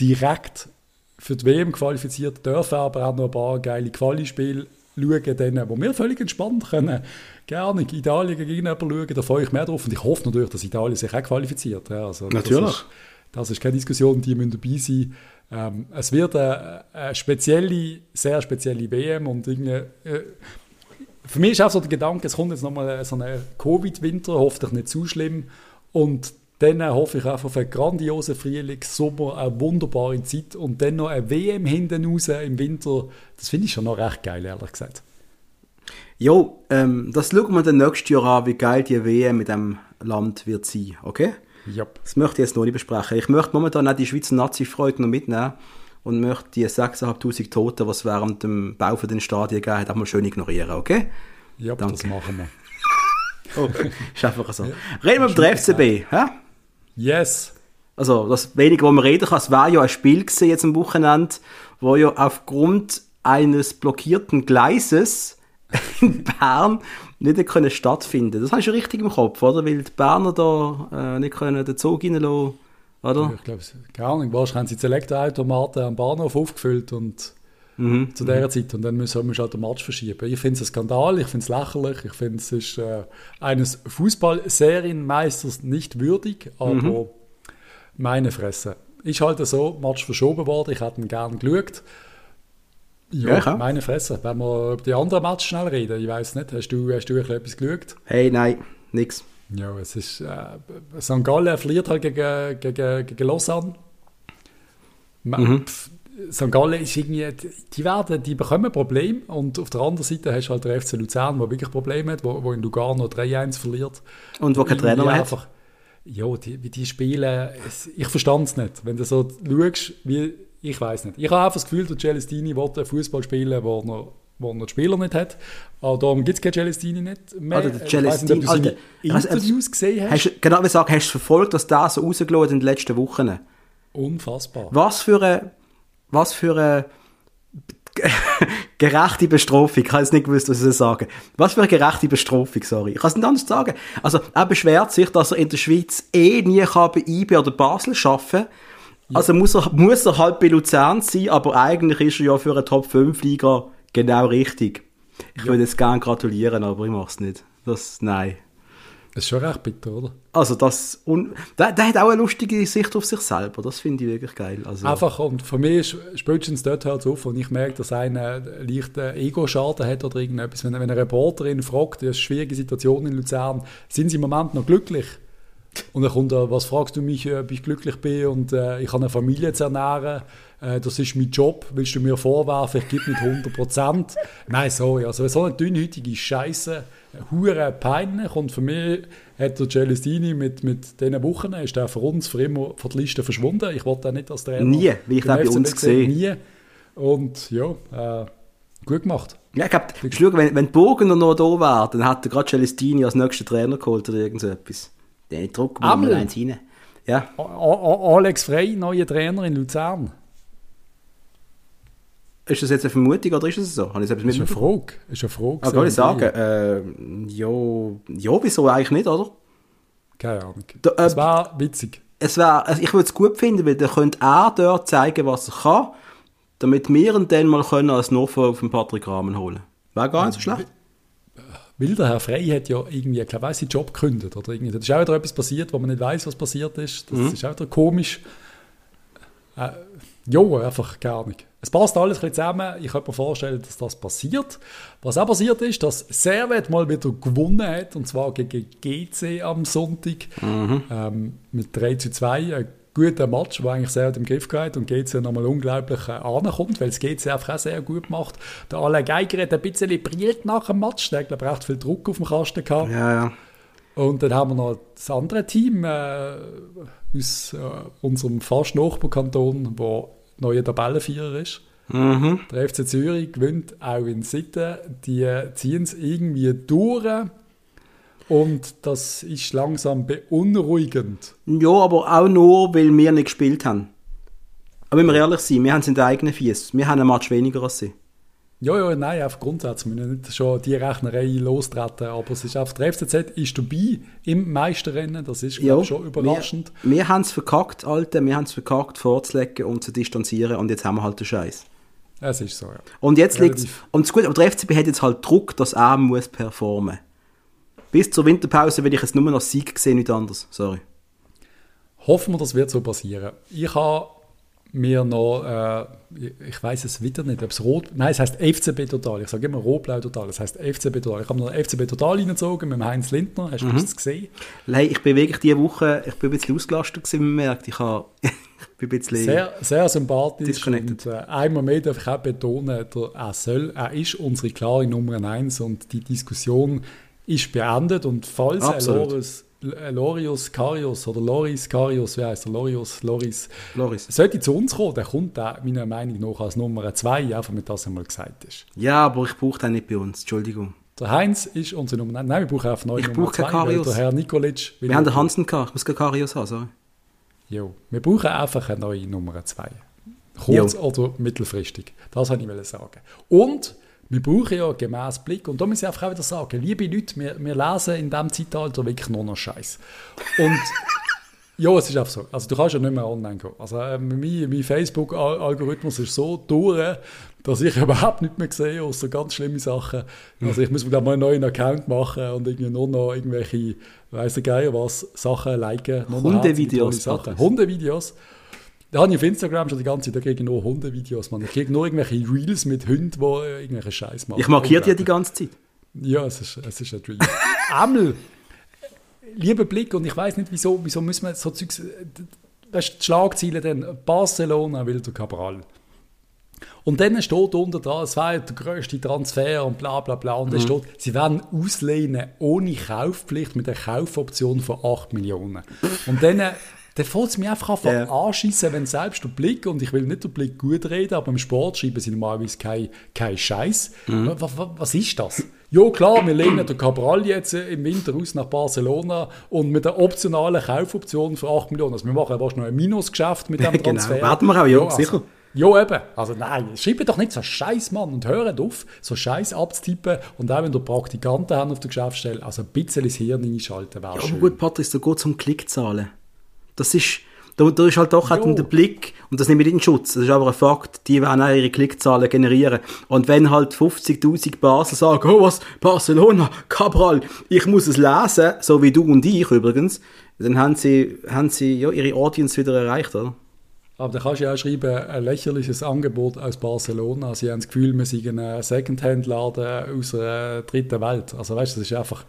direkt für die WM qualifiziert, dürfen aber auch noch ein paar geile Quali-Spiele schauen, denen, wo wir völlig entspannt können. Gerne Italien gegen jemanden schauen, da freue ich mehr drauf. Und ich hoffe natürlich, dass Italien sich auch qualifiziert. Ja, also Natürlich. Das ist, das ist keine Diskussion, die müssen dabei sein. Ähm, es wird eine, eine spezielle, sehr spezielle WM und irgendwie, äh, für mich ist auch so der Gedanke, es kommt jetzt nochmal so ein Covid-Winter, hoffentlich nicht zu schlimm. Und dann hoffe ich einfach auf einen grandiosen Frühling, Sommer, eine wunderbare Zeit und dann noch eine WM hinten raus im Winter. Das finde ich schon noch recht geil, ehrlich gesagt. Jo, ähm, das schauen wir dann nächstes Jahr an, wie geil die WM mit dem Land wird sein, okay? Ja. Das möchte ich jetzt noch nicht besprechen. Ich möchte momentan auch die Schweizer Nazi-Freude noch mitnehmen und möchte die 6'500 Toten, was während dem Bau von den Stadien gegeben hat, auch mal schön ignorieren, okay? Ja, Danke. das machen wir. Oh, ist einfach so. Reden wir über den FCB, hä? Yes. Also, das wenige, wo man reden kann, es war ja ein Spiel gewesen jetzt am Wochenende, wo ja aufgrund eines blockierten Gleises in Bern nicht können stattfinden. Das hast du richtig im Kopf, oder? Weil die Berner da äh, nicht können den Zug reinlassen, oder? Ich glaube, keine Ahnung, wahrscheinlich haben sie Elektroautomaten am Bahnhof aufgefüllt und Mhm. zu dieser Zeit und dann müssen wir halt den Match verschieben. Ich finde es ein Skandal, ich finde es lächerlich, ich finde es ist äh, eines Fußball-Serienmeisters nicht würdig, aber Mhm. meine Fresse. Ist halt so, Match verschoben worden, ich hätte ihn gerne geschaut. Ja, Ja, meine Fresse. Wenn wir über die anderen Matches schnell reden, ich weiß nicht, hast du, hast du etwas geschaut? Hey, nein, nix. Ja, es ist. Äh, St. Gallen verliert halt gegen, gegen, gegen Lausanne. Ma- Mhm. pf, St. Gallen ist irgendwie, die werden, die bekommen Probleme und auf der anderen Seite hast du halt den FC Luzern, der wirklich Probleme hat, wo, wo in Lugano 3-1 verliert. Und wo kein Trainer mehr einfach, Ja, die, wie die spielen, ich verstand es nicht. Wenn du so schaust, wie, ich weiß nicht. Ich habe einfach das Gefühl, der Celestini will Fußball spielen, wo er wo er die Spieler nicht hat. Aber darum gibt es keinen Celestini nicht mehr. Alter, der Celestini, ich weiss nicht, Alter, Interviews also, gesehen hast. hast. Genau, wie gesagt, hast du verfolgt, dass das so rausgelassen in den letzten Wochen? Unfassbar. Was für eine, was für eine gerechte Bestrafung. Ich habe jetzt nicht gewusst, was ich sagen Was für eine gerechte Bestrafung, sorry. Ich kann es nicht anders sagen. Also, er beschwert sich, dass er in der Schweiz eh nie kann bei IB oder Basel arbeiten kann. Also muss er, muss er halt bei Luzern sein, aber eigentlich ist er ja für einen Top-5-Liga genau richtig. Ich würde jetzt gerne gratulieren, aber ich mache es nicht. Das, nein. Das ist schon recht bitter, oder? Also das, und der, der hat auch eine lustige Sicht auf sich selber, das finde ich wirklich geil. Also, Einfach, und für mich ist spätestens dort hört es auf und ich merke, dass einer leichten Ego-Schaden hat oder irgendetwas. Wenn, wenn eine Reporterin fragt, das ist eine schwierige Situation in Luzern, sind sie im Moment noch glücklich? Und dann kommt er, was fragst du mich, ob ich glücklich bin und äh, ich habe eine Familie zu ernähren, äh, das ist mein Job, willst du mir vorwerfen, ich gebe nicht 100 Prozent? Nein, sorry, also so eine dünnhütige Scheiße, hure peinlich und für mich hat der Celestini mit, mit diesen Wochen, ist der für uns für immer von der Liste verschwunden. Ich wollte auch nicht als Trainer. Nie, wie ich den bei uns gesehen. Nie. Und ja, äh, gut gemacht. Ja, ich glaube, wenn, wenn die Burgener noch da wäre, dann hat er gerade Celestini als nächsten Trainer geholt oder irgend so etwas. Den Druck mal Amel. eins rein. Ja. A- A- Alex Frey, neuer Trainer in Luzern. Ist das jetzt eine Vermutung oder ist es so? Habe ich etwas Das ist eine? Frage. Ist eine Frage. Ah, kann ich sagen? Äh, ja, ja, wieso eigentlich nicht, oder? Keine Ahnung. Da, äh, Das war witzig. Es wär, also ich würde es gut finden, weil dann könnte er dort zeigen, was er kann, damit wir ihn dann mal können als Nachfolger von Patrick Rahmen holen. Wäre gar nicht so schlecht. Weil der Herr Frey hat ja irgendwie, ich glaube, seinen Job gekündigt. Oder irgendwie. Da ist auch wieder etwas passiert, wo man nicht weiß, was passiert ist. Das ist auch wieder komisch. Äh, ja, einfach gar nicht. Es passt alles ein bisschen zusammen. Ich könnte mir vorstellen, dass das passiert. Was auch passiert ist, dass Servet mal wieder gewonnen hat, und zwar gegen GC am Sonntag ähm, mit 3 zu 2. Ein guter Match, der eigentlich sehr im Griff geht und GC nochmal unglaublich äh, ankommt, weil es GC einfach auch sehr gut macht. Der Alain Geiger hat ein bisschen brillt nach dem Match. Der hat, glaube ich, recht viel Druck auf dem Kasten gehabt. Ja, ja. Und dann haben wir noch das andere Team äh, aus äh, unserem fast Nachbarkanton, der neuer Tabellenvierer ist. Mhm. Der FC Zürich gewinnt auch in Sitten. Die ziehen es irgendwie durch. Und das ist langsam beunruhigend. Ja, aber auch nur, weil wir nicht gespielt haben. Aber wenn wir ehrlich sind, wir haben es in der eigenen Fies. Wir haben einen Match weniger als sie. Ja, ja, nein, auf grundsätzlich. Wir müssen nicht schon die Rechnerei lostreten. Aber es ist einfach, der FCZ ist dabei im Meisterrennen. Das ist glaub, ich, schon überraschend. Wir, wir haben es verkackt, Alter. Wir haben es verkackt, vorzulegen und zu distanzieren. Und jetzt haben wir halt den Scheiß. Es ist so, ja. Und jetzt liegt. Und das Gute, aber der FCB hat jetzt halt Druck, dass er muss performen. Bis zur Winterpause will ich jetzt nur noch Sieg sehen, nicht anders. Sorry. Hoffen wir, das wird so passieren. Ich habe mir noch, äh, ich weiß es wieder nicht, ob es rot, nein, es heißt FCB Total. Ich sage immer rot-blau Total. Es heißt FCB Total. Ich habe noch FCB Total reingezogen mit dem Heinz Lindner. Hast du das gesehen? Hey, ich bin wirklich diese Woche, ich bin ein bisschen ausgelastet gewesen, wie man merkt. Ich, habe, ich bin ein bisschen... Sehr, sehr sympathisch. Und, äh, einmal mehr darf ich auch betonen, der, er, soll, er ist unsere klare Nummer 1 und die Diskussion ist beendet. Und falls er Absolut. Loris, äh, Lorius Karius oder Loris Karius, wie heißt er? Lorius, Loris, Loris. sollte zu uns kommen, der kommt auch meiner Meinung nach als Nummer 2, einfach mit das einmal gesagt ist. Ja, aber ich brauche den nicht bei uns. Entschuldigung. Der Heinz ist unsere Nummer 1. Nein, wir brauchen einfach neue Ich Nummer brauche keinen 2, weil. Der Herr Nikolic. Wir haben den Hansen gehabt. Ich muss keinen Karius haben, sorry. Jo, wir brauchen einfach eine neue Nummer 2. Kurz- Jo. oder mittelfristig. Das wollte ich sagen. Und wir brauchen ja gemäß Blick, und da muss ich einfach auch wieder sagen, liebe Leute, wir, wir lesen in diesem Zeitalter wirklich nur noch Scheiß. Und ja, es ist einfach so. Also du kannst ja nicht mehr online gehen. Also äh, mein, mein Facebook-Algorithmus ist so durch, dass ich überhaupt nicht mehr sehe, außer ganz schlimme Sachen. Also ich muss mir glaube mal einen neuen Account machen und irgendwie nur noch irgendwelche, weiss der Geier was, Sachen liken. Hundevideos. Hundevideos. Da habe ich auf Instagram schon die ganze Zeit, da kriege ich nur Hundevideos. Man. Ich kriege nur irgendwelche Reels mit Hunden, die äh, irgendwelche Scheiß machen. Ich markiere die Unglaublich. ganze Zeit. Ja, es ist, es ist ein Dream. Amel, lieber Blick, und ich weiß nicht, wieso, wieso müssen wir so Zeugs. äh, Weißt du, die Schlagziele dann: Barcelona will der Cabral. Und dann steht unter dran, es war der grösste Transfer und bla bla bla. Und dann steht, sie werden auslehnen ohne Kaufpflicht mit einer Kaufoption von 8 Millionen. Und dann, äh, dann fällt es mir einfach an Ja. anschießen, wenn selbst der Blick, und ich will nicht den Blick gut reden, aber im Sport schreiben sie normalerweise kein, kein Scheiß. Was, was, was ist das? Ja klar, wir lehnen den Cabral jetzt äh, im Winter aus nach Barcelona und mit der optionalen Kaufoption für 8 Millionen. Also wir machen wahrscheinlich noch ein Minusgeschäft mit dem Genau, Transfer. werden wir auch, ja, also, sicher. Ja, eben. Also nein, schreibt doch nicht so Scheiß, Mann, und hört auf, so Scheiß abzutippen. Und auch wenn ihr Praktikanten haben auf der Geschäftsstelle, also ein bisschen ins Hirn einschalten wäre Aber schön. gut, Patrick, da geht es um Klickzahlen. Das ist, da, da ist halt doch halt der Blick, und das nehme ich nicht in Schutz, das ist aber ein Fakt, die werden auch ihre Klickzahlen generieren. Und wenn halt 50'000 Basel sagen, oh was, Barcelona, Cabral, ich muss es lesen, so wie du und ich übrigens, dann haben sie, haben sie ja, ihre Audience wieder erreicht, oder? Aber da kannst du ja auch schreiben, ein lächerliches Angebot aus Barcelona. Sie haben das Gefühl, wir sind ein Secondhand-Laden aus der dritten Welt. Also weißt du, das ist einfach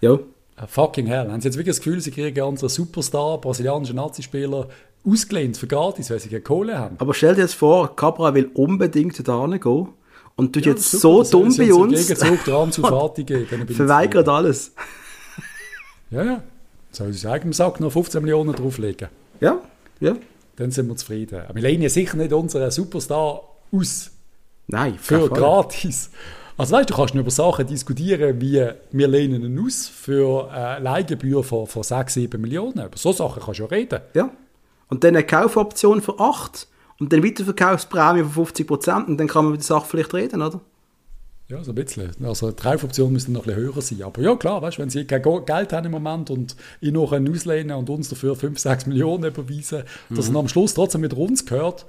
Ja. Ein fucking hell. Haben sie jetzt wirklich das Gefühl, sie kriegen unseren Superstar, brasilianischen Nazispieler, ausgelehnt für gratis, weil sie keine Kohle haben? Aber stell dir jetzt vor, Cabral will unbedingt da gehen und tut Ja, jetzt super, so dumm bei uns, dran zu geben. ich verweigert zufrieden. alles. Ja, ja. Soll sie sagen, im Sack noch 15 Millionen drauflegen? Ja, ja. Dann sind wir zufrieden. Aber wir lehnen ja sicher nicht unseren Superstar aus Nein, für gratis. Also weißt du, kannst über Sachen diskutieren, wie wir lehnen ihn aus für eine Leihgebühr von, von 6, 7 Millionen. Über so Sachen kannst du ja reden. Ja. Und dann eine Kaufoption für 8 und dann Weiterverkaufsprämie von 50% und dann kann man über die Sache vielleicht reden, oder? Ja, so ein bisschen. Also die Kaufoption müsste noch ein bisschen höher sein. Aber ja, klar, weißt, wenn sie kein Geld haben im Moment und ihn noch auslehnen und uns dafür 5, 6 Millionen überweisen, dass er am Schluss trotzdem mit uns gehört,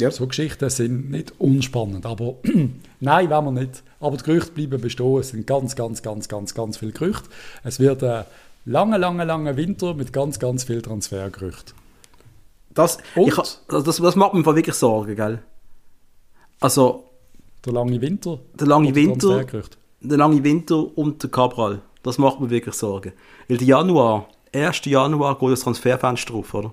Ja. so Geschichten sind nicht unspannend. Aber nein, wollen wir nicht. Aber die Gerüchte bleiben bestehen. Es sind ganz, ganz, ganz, ganz, ganz viele Gerüchte. Es wird ein langer, langer, langer Winter mit ganz, ganz viel Transfergerüchten. Das, ich, das, das macht mir wirklich Sorgen, gell? Also, Der lange Winter. der lange Winter, der lange Winter und der Cabral, das macht mir wirklich Sorgen. Weil der Januar, 1. Januar geht das Transferfenster drauf, oder?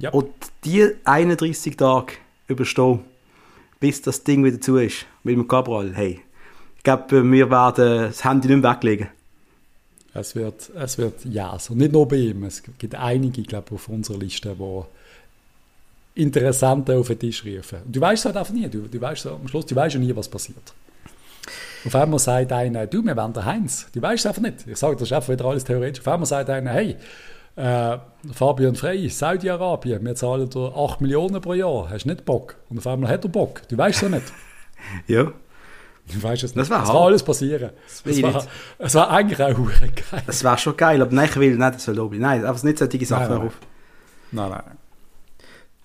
Ja. Und die 31 Tage überstehen, bis das Ding wieder zu ist, mit dem Cabral, hey, ich glaube, wir werden das Handy nicht mehr weglegen. Es wird, es wird yes. Und nicht nur bei ihm. Es gibt einige, glaube ich, auf unserer Liste, die Interessante auf den Tisch rufen. Und du weißt es halt einfach nie. Du, du weißt so, am Schluss, du weißt ja nie, was passiert. Auf einmal sagt einer, du, wir wollen der Heinz. Du weißt es einfach nicht. Ich sage, das ist einfach wieder alles theoretisch. Auf einmal sagt einer, hey, äh, Fabian Frey, Saudi-Arabien, wir zahlen dir 8 Millionen pro Jahr. Hast du nicht Bock? Und auf einmal hat er Bock. Du weißt es ja nicht. Ja. Du weißt es nicht. Das es hart. kann alles passieren. Es war, es war eigentlich auch geil. Das wäre schon geil, aber nein, ich will nicht, das soll oben. Nein, aber nicht solche Sachen Nein, nein. auf. Nein, nein.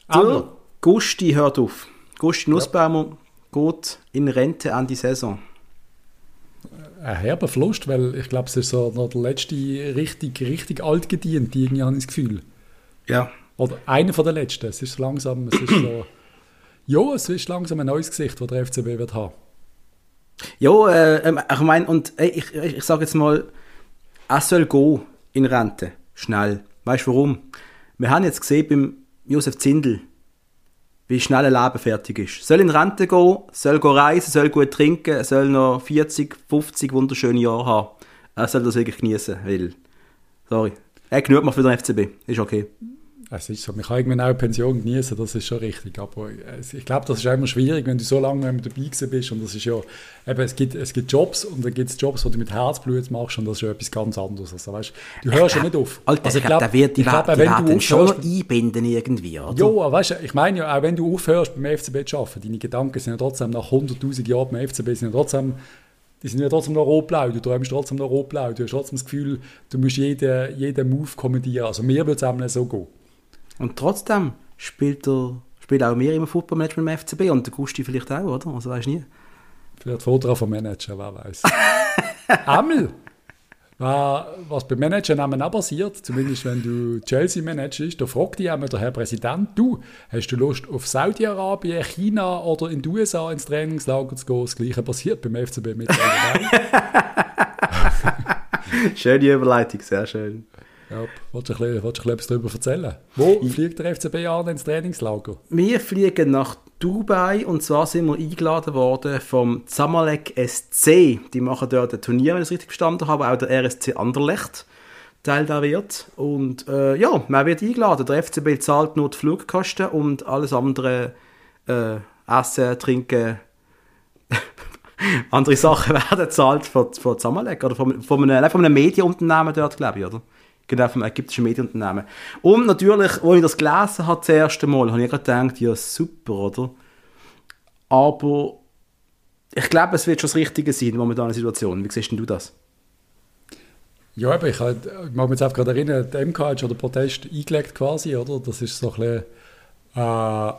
Aber, Gusti hört auf. Gusti Nussbaumer geht in Rente an die Saison. Ein herber Verlust, weil ich glaube, es ist so noch der letzte richtig, richtig alt gedient, irgendwie habe ich das Gefühl. Ja. Oder einer von den letzten. Es ist so langsam, es ist so... Ja, es ist langsam ein neues Gesicht, das der FCB wird haben. Ja, äh, ähm, ich meine, und ey, ich, ich, ich sage jetzt mal, er soll gehen in Rente. Schnell. Weißt du warum? Wir haben jetzt gesehen beim Josef Zindel, wie schnell ein Leben fertig ist. Soll in Rente gehen, soll reisen, soll gut trinken, soll noch 40, 50 wunderschöne Jahre haben. Er soll das wirklich genießen, weil, sorry, er genug gemacht für den FCB. Ist okay. Es ist so, man kann irgendwann auch Pension genießen, das ist schon richtig. Aber ich glaube, das ist auch immer schwierig, wenn du so lange dabei gewesen bist. Und das ist ja, eben, es gibt, es gibt Jobs und dann gibt es Jobs, die du mit Herzblut machst und das ist ja etwas ganz anderes. Also, weißt, du hörst ja nicht auf. Alter, also, ich glaube, der wird die, glaub, die werden du schon einbinden irgendwie, oder? Ja, aber weißt du, ich meine ja, auch wenn du aufhörst beim FCB zu arbeiten, deine Gedanken sind ja trotzdem nach 100'000 Jahren beim FCB sind ja trotzdem, die sind ja trotzdem noch rot-blau, du träumst trotzdem noch rot-blau, du hast trotzdem das Gefühl, du musst jeden, jeden Move kommentieren. Also mir würde es auch so gehen. Und trotzdem spielt er spielt auch mehr im Footballmanagement im FCB und der Gusti vielleicht auch, oder? Also weißt du nie. Vielleicht Foto vom Manager, wer weiß. Amel, wa- was beim Manager auch passiert, zumindest wenn du Chelsea managst, da fragt dich einmal der Herr Präsident, du, hast du Lust auf Saudi-Arabien, China oder in die USA ins Trainingslager zu gehen? Das Gleiche passiert beim FCB mittlerweile. Schöne Überleitung, sehr schön. Ja, willst du bisschen, willst etwas darüber erzählen? Wo fliegt der FCB an ins Trainingslager? Wir fliegen nach Dubai und zwar sind wir eingeladen worden vom Zamalek SC. Die machen dort ein Turnier, wenn ich es richtig verstanden habe, auch der RSC Anderlecht Teil da wird. Und äh, ja, man wird eingeladen. Der FCB zahlt nur die Flugkosten und alles andere äh, Essen, Trinken, andere Sachen werden zahlt von, von Zamalek oder von, von, einem, von einem Medienunternehmen dort, glaube ich, oder? Genau, vom ägyptischen Medienunternehmen. Und natürlich, als ich das gelesen habe, das erste Mal, habe ich gerade gedacht, ja, super, oder? Aber ich glaube, es wird schon das Richtige sein in momentaner Situation. Wie siehst denn du das? Ja, aber ich, halt, ich mag mich jetzt einfach gerade erinnern, der MK hat schon den Protest eingelegt quasi, oder? Das ist so ein bisschen äh,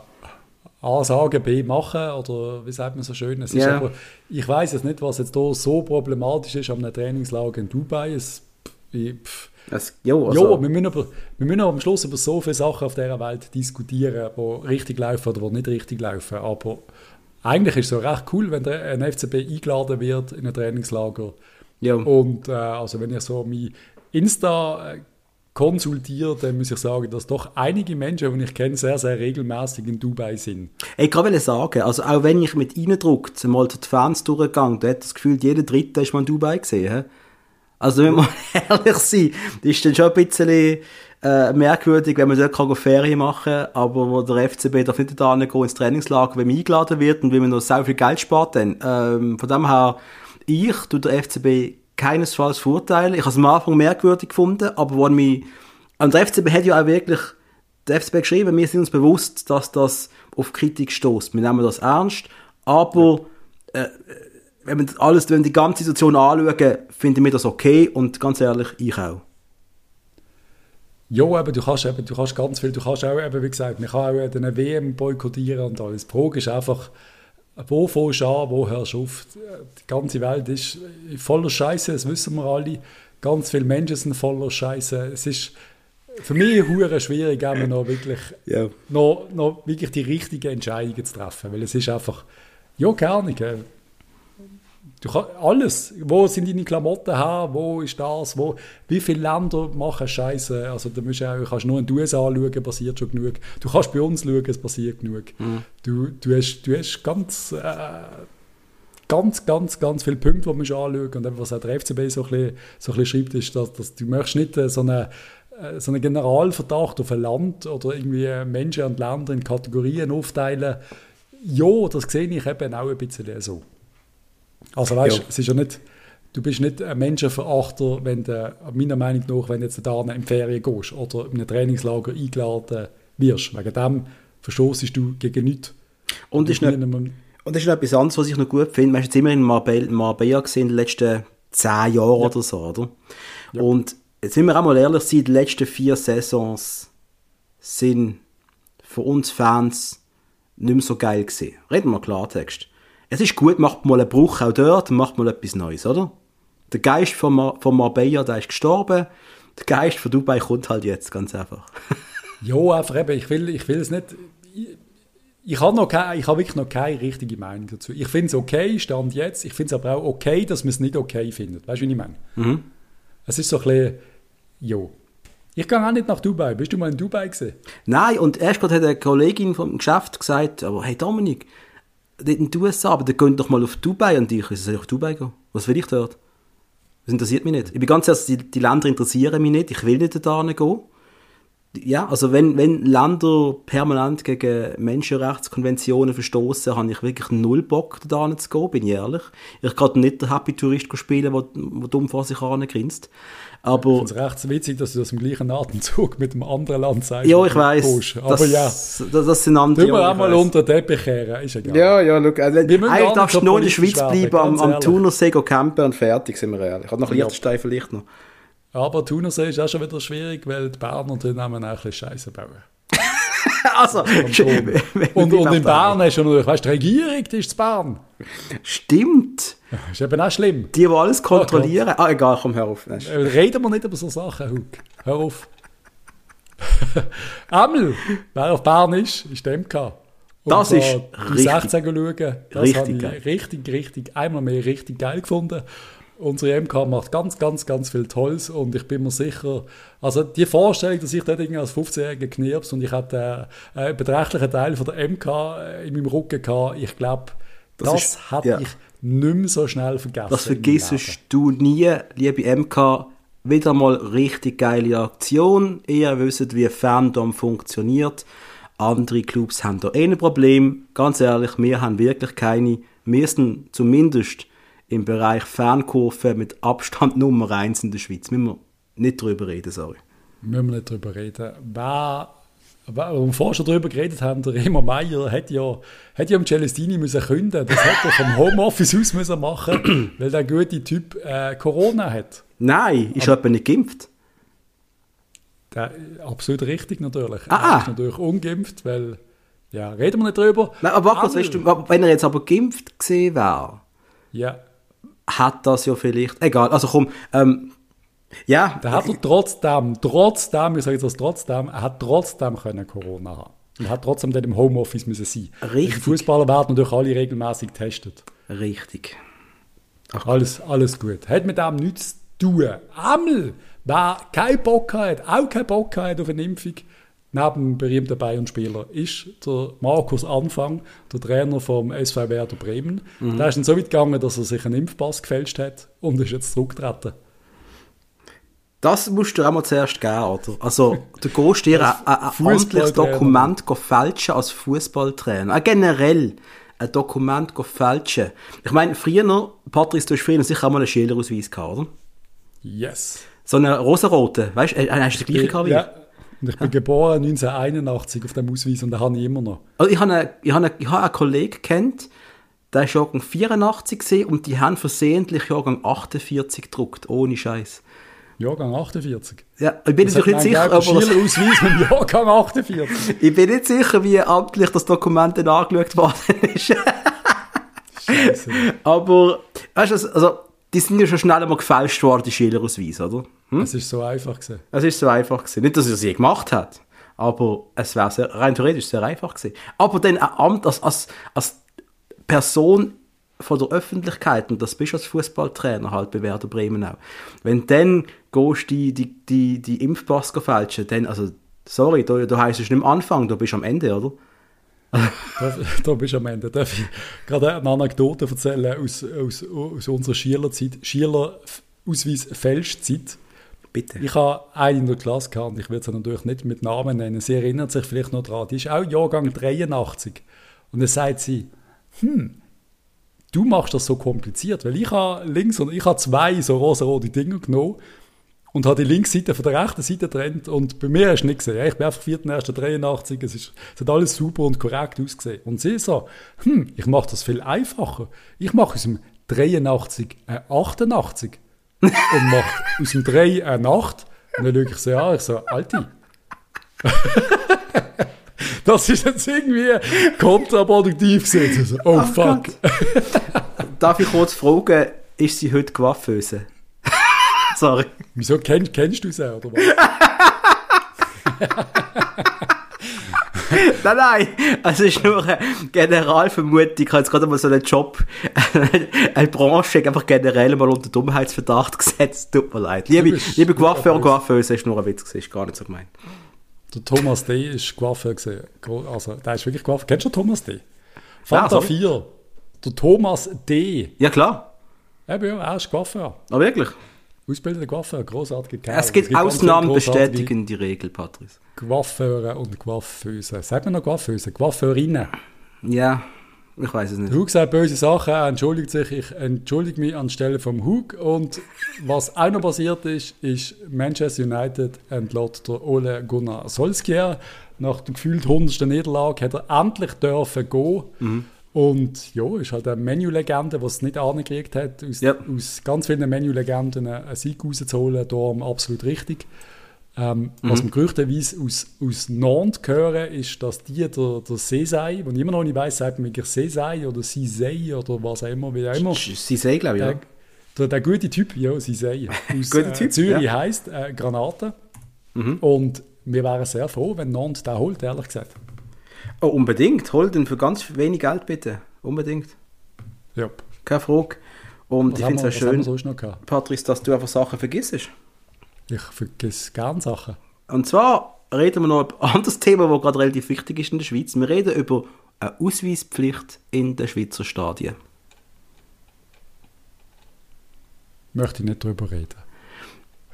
A sagen, B machen, oder wie sagt man so schön? Es Ja. aber, ich weiß jetzt nicht, was jetzt da so problematisch ist am Trainingslager in Dubai. Es, ich, pff, Es, jo, also, ja, wir müssen, aber, wir müssen aber am Schluss über so viele Sachen auf dieser Welt diskutieren, die richtig laufen oder die nicht richtig laufen. Aber eigentlich ist es recht cool, wenn der, ein FCB eingeladen wird in ein Trainingslager. ja. Und äh, also wenn ich so mein Insta äh, konsultiere, dann muss ich sagen, dass doch einige Menschen, die ich kenne, sehr, sehr regelmäßig in Dubai sind. Ich kann sagen, also auch wenn ich mit reindrückt, mal durch die Fans durchgegangen, hat das Gefühl, jeder Dritte ist mal in Dubai gesehen. hä? Also wenn wir ehrlich sind, ist dann schon ein bisschen äh, merkwürdig, wenn man dort kann Ferien machen kann, aber wo der FCB darf nicht da gehen ins Trainingslager, wenn man eingeladen wird und wenn man noch sehr viel Geld spart dann. Ähm, von dem her, ich tue der FCB keinesfalls verurteilen. Ich habe es am Anfang merkwürdig gefunden, aber wo mich, und der FCB hat ja auch wirklich der FCB geschrieben, wir sind uns bewusst, dass das auf Kritik stößt. Wir nehmen das ernst, aber äh, wenn wir alles, wenn die ganze Situation anschauen, finden wir das okay und ganz ehrlich, ich auch. Ja, aber du kannst, eben, du kannst ganz viel, du kannst auch, eben, wie gesagt, man kann auch eine WM boykottieren und alles. Die Frage ist einfach, wo fängst du an, wo hörst du auf? Die ganze Welt ist voller Scheiße, das wissen wir alle. Ganz viele Menschen sind voller Scheiße. Es ist für mich hure schwierig, immer noch wirklich, Ja. noch, noch wirklich die richtigen Entscheidungen zu treffen, weil es ist einfach, ja, keine Ahnung, äh, Du kannst alles. Wo sind deine Klamotten her? Wo ist das? Wo, wie viele Länder machen Scheiße? Also, da musst du auch, kannst nur in die USA schauen, passiert schon genug. Du kannst bei uns schauen, es passiert genug. Du, du, hast, du hast ganz, äh, ganz, ganz, ganz viele Punkte, die man anschauen Und eben, was auch der FCB so ein bisschen, so ein bisschen schreibt, ist, dass, dass du möchtest nicht äh, so eine äh, so einen Generalverdacht auf ein Land oder irgendwie äh, Menschen und Länder in Kategorien aufteilen. Ja, das sehe ich eben auch ein bisschen so. Also weißt, Ja. es ist ja nicht, du bist nicht ein Menschenverachter, wenn du, meiner Meinung nach, wenn du jetzt da in die Ferien gehst oder in einem Trainingslager eingeladen wirst. Wegen dem verstoßest du gegen nichts. Und ist nicht, bist nicht- Und das ist noch etwas anderes, was ich noch gut finde. Man ist jetzt immer in Marbella, Marbella gesehen in den letzten zehn Jahren oder so, oder? Und jetzt müssen wir auch mal ehrlich sein, die letzten vier Saisons sind für uns Fans nicht mehr so geil gewesen. Reden wir Klartext. Es ist gut, macht mal einen Bruch auch dort macht mal etwas Neues, oder? Der Geist von, Mar von Marbella, der ist gestorben. Der Geist von Dubai kommt halt jetzt, ganz einfach. Ja, einfach eben, ich will, ich will es nicht. Ich, ich habe noch keine, ich habe wirklich noch keine richtige Meinung dazu. Ich finde es okay, Stand jetzt. Ich finde es aber auch okay, dass man es nicht okay findet. Weißt du, wie ich meine? Es ist so ein bisschen, ja. Ich gehe auch nicht nach Dubai. Bist du mal in Dubai gesehen? Nein, und erst gerade hat eine Kollegin vom Geschäft gesagt, aber hey Dominik, dort in den USA, aber dann geht doch mal auf Dubai und ich, soll ich auf Dubai gehen? Was will ich dort? Das interessiert mich nicht. Ich bin ganz ehrlich, die, die Länder interessieren mich nicht, ich will nicht da gehen. Ja, also wenn, wenn Länder permanent gegen Menschenrechtskonventionen verstoßen, habe ich wirklich null Bock, da zu gehen, bin ich ehrlich. Ich kann nicht der Happy-Tourist spielen, der, der dumm vor sich grinst. Aber Ich finde es recht witzig, dass du das im gleichen Atemzug mit einem anderen Land sagst. ja, ich weiß. Aber das, ja, das, das sind andere. tun wir auch mal unter den Teppich kehren. Ist egal. Ja, ja, look, also, Wir müssen eigentlich darfst du nur in der Schweiz bleiben, am, am. Thunersee gehen campen und fertig, sind wir ehrlich. Hat noch Ja. Liechtenstein vielleicht noch. Aber Thunersee ist auch schon wieder schwierig, weil die Berner haben auch ein bisschen Scheiße bauen. Also, Und, und, und in Bern hast du noch, weißt du, die Regierung, die ist zu Bern. Stimmt. Ist eben auch schlimm. Die, die alles kontrollieren. Ah, egal, komm, hör auf. Reden wir nicht über so Sachen, Huck. Hör auf. Amel, wer auf Bern ist, ist MK. Und Das ist richtig- 16 schauen. Das richtig habe ich richtig, richtig, einmal mehr richtig geil gefunden. Unsere MK macht ganz, ganz, ganz viel Tolles und ich bin mir sicher, also die Vorstellung, dass ich dort irgendwie als 15-Jähriger knirps und ich hatte äh, einen beträchtlichen Teil von der MK äh, in meinem Rücken gehabt, ich glaube, das, das ist, hat ja. ich nicht mehr so schnell vergessen. Das vergisst du nie, liebe MK. Wieder mal richtig geile Aktion. Ihr wisst, wie Fandom funktioniert. Andere Clubs haben da eh ein Problem. Ganz ehrlich, wir haben wirklich keine. Wir sind zumindest im Bereich Fernkurve mit Abstand Nummer 1 in der Schweiz. Müssen wir nicht drüber reden, sorry. Müssen wir nicht drüber reden. Wer weil wir vorher schon darüber geredet haben, der Remo Meier hätte ja, hätte ja am Celestini müssen künden. Das hätte er vom Homeoffice aus müssen machen, weil der gute Typ äh, Corona hat. Nein, ist aber nicht geimpft. Der, absolut richtig natürlich. Ah, er ist ah. natürlich ungeimpft, weil ja, reden wir nicht drüber. Nein, aber warte, weißt du, wenn er jetzt aber geimpft gesehen wäre, ja. Hat das ja vielleicht. Egal, also komm, ähm, ja. Da hat er trotzdem, trotzdem, ich sage jetzt das trotzdem, er hat trotzdem können Corona haben. Und hat trotzdem dann im Homeoffice müssen sein. Richtig. Die Fußballer werden natürlich alle regelmäßig getestet. Richtig. Ach, alles, alles gut. Hat mit dem nichts zu tun. Einmal, wer keinen Bock hat, auch keinen Bock hat auf eine Impfung, neben berühmten Bayern-Spieler, ist der Markus Anfang, der Trainer vom SV Werder Bremen. Mhm. Der ist dann so weit gegangen, dass er sich einen Impfpass gefälscht hat und ist jetzt zurückgetreten. Das musst du auch mal zuerst geben, oder? Also, du gehst dir ein, ein, amtliches Dokument fälschen als Fußballtrainer. Auch generell ein Dokument fälschen. Ich meine, früher, Patrice, du hast früher sicher auch mal einen Schülerausweis gehabt, oder? Yes. So einen rosaroten, weißt du, äh, hast du den gleichen gehabt wie ja. Und ich bin geboren 1981 auf dem Ausweis und den habe ich immer noch. Also ich habe einen, ich habe einen, ich habe einen Kollegen kennt, der ist Jahrgang 84 gesehen und die haben versehentlich Jahrgang 48 gedruckt, ohne Scheiß. Jahrgang 48. Ja, ich bin das natürlich nicht sicher, aber... Ausweis mit Jahrgang 48. ich bin nicht sicher, wie amtlich das Dokument dann angeschaut worden ist. Scheiße. aber, weißt du, also, die sind ja schon schnell einmal gefälscht worden, die Schülerausweise, oder? Hm? Es ist so einfach gewesen. Es ist so einfach gewesen. Nicht, dass er es je gemacht hat, aber es wäre rein theoretisch sehr einfach gewesen. Aber dann ein Amt als, als, als Person von der Öffentlichkeit, und das bist du als Fußballtrainer halt bei Werder Bremen auch, wenn dann gehst die, die, die, die Impfpass fälschen, dann, also, sorry, da, da heisst es nicht am Anfang, da bist du am Ende, oder? Da, bist du am Ende. Darf ich gerade eine Anekdote erzählen aus, aus, aus unserer Schülerzeit, Schülerausweis-Fälschzeit. Bitte. Ich habe eine in der Klasse gehabt, und ich würde sie natürlich nicht mit Namen nennen. Sie erinnert sich vielleicht noch daran. Die ist auch Jahrgang 83. Und dann sagt sie, hm, du machst das so kompliziert, weil ich habe links und ich habe zwei so rosa-rote Dinger genommen und habe die linke Seite von der rechten Seite getrennt und bei mir hast du nicht gesehen. Ich bin einfach 4.1.83, es, ist, es hat alles super und korrekt ausgesehen. Und sie so, hm, ich mache das viel einfacher. Ich mache aus dem 83 ein 88 und mache aus dem 3 ein 8 und dann schaue ich sie an, ich so, Alti. das ist jetzt irgendwie kontraproduktiv gewesen. Also, oh, oh fuck. Darf ich kurz fragen, ist sie heute Coiffeuse? Sorry. Wieso kennst, kennst du sie, oder was? nein, nein, es ist nur eine Generalvermutung. Ich habe jetzt gerade mal so einen Job, eine Branche einfach generell mal unter Dummheitsverdacht gesetzt. Tut mir leid. Liebe, liebe Coiffeur und Coiffeuse, ist nur ein Witz, ist gar nicht so gemeint. Der Thomas D. ist Coiffeur gesehen. Also, der ist wirklich Coiffeur. Kennst du Thomas D? Fanta ja, 4. Der Thomas D. Ja, klar. Eben, ja, er ist Coiffeur. Ah, wirklich? Ausbildender Coiffeur, großartige Kerl. Es gibt, Ausnahmen bestätigen die Regel, Patrice. Coiffeure und Coiffeuse. Sagt man noch Coiffeuse? Coiffeurinnen. Ja, ich weiß es nicht. Hug sagt böse Sachen, er entschuldigt sich. Ich entschuldige mich anstelle vom Hug. Und was auch noch passiert ist, ist Manchester United entlässt der Ole Gunnar Solskjaer. Nach der gefühlt 100. Niederlage hat er endlich dürfen gehen. Mhm. Und ja, ist halt eine Menü-Legende, die es nicht angekriegt hat, aus, ja. aus ganz vielen Menü-Legenden einen Sieg rauszuholen, darum absolut richtig. Ähm, mhm. Was man gerüchteweise aus, aus Nantes hören, ist, dass die der, der Sesei, wo immer noch nicht weiss, sagt man wirklich Sesei oder Sisei oder was auch immer, wie auch immer. Sisei, glaube ich, ja. Der, der, gute Typ, ja, Sisei, aus äh, typ, Zürich ja. heisst äh, Granate. Mhm. Und wir wären sehr froh, wenn Nantes den holt, ehrlich gesagt. Oh, unbedingt. Hol den für ganz wenig Geld, bitte. Unbedingt. Ja. Keine Frage. Und Was ich finde es auch schön, sonst noch gehabt? Patrice, dass du einfach Sachen vergisst. Ich vergesse gerne Sachen. Und zwar reden wir noch über ein anderes Thema, das gerade relativ wichtig ist in der Schweiz. Wir reden über eine Ausweispflicht in den Schweizer Stadien. Möchte ich nicht drüber reden.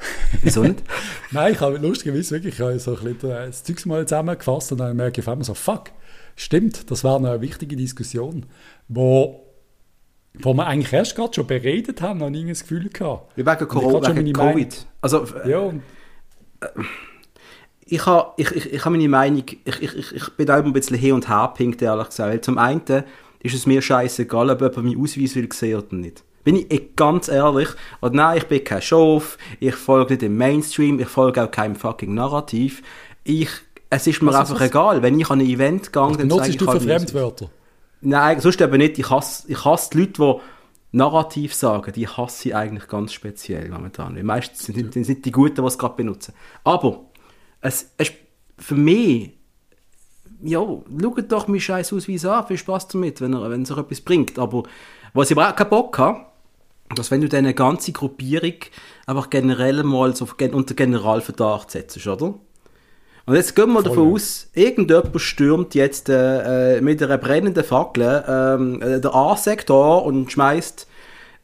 Wieso nicht? Nein, ich habe lustigerweise wirklich ich habe so ein bisschen das Zeug mal zusammengefasst und dann merke ich auf einmal so, fuck, stimmt, das war eine wichtige Diskussion, wo, wo wir eigentlich erst gerade schon beredet haben und nie das Gefühl gehabt. Wie wegen, Corona, wegen Covid. Also, Ja, und ich habe ich, ich, ich ha meine Meinung, ich, ich, ich- ich bin da immer ein bisschen hin und her pinkt, ehrlich gesagt. Weil zum einen ist es mir scheißegal, ob jemand meinen Ausweis will sehen oder nicht. Bin ich ganz ehrlich. Und nein, ich bin kein Schof, ich folge nicht dem Mainstream, ich folge auch keinem fucking Narrativ. Ich, es ist mir Was einfach das? egal. Wenn ich an ein Event gehe, dann nutzt ich du für halt Ausweis. Fremdwörter? Nein, sonst eben nicht. Ich hasse, ich hasse die Leute, die Narrativ sagen. Die hasse ich eigentlich ganz speziell momentan. Weil meistens sind, sind, sind die Guten, die es gerade benutzen. Aber es, es für mich, ja, schaut doch meinen scheiß Ausweis an. Viel Spaß damit, wenn, er, wenn es euch etwas bringt. Aber was ich aber auch keinen Bock habe, dass wenn du diese ganze Gruppierung einfach generell mal so unter Generalverdacht setzt, oder? Und jetzt gehen wir Voll, davon ja. aus, irgendjemand stürmt jetzt äh, äh, mit einer brennenden Fackel ähm, äh, der A-Sektor und schmeißt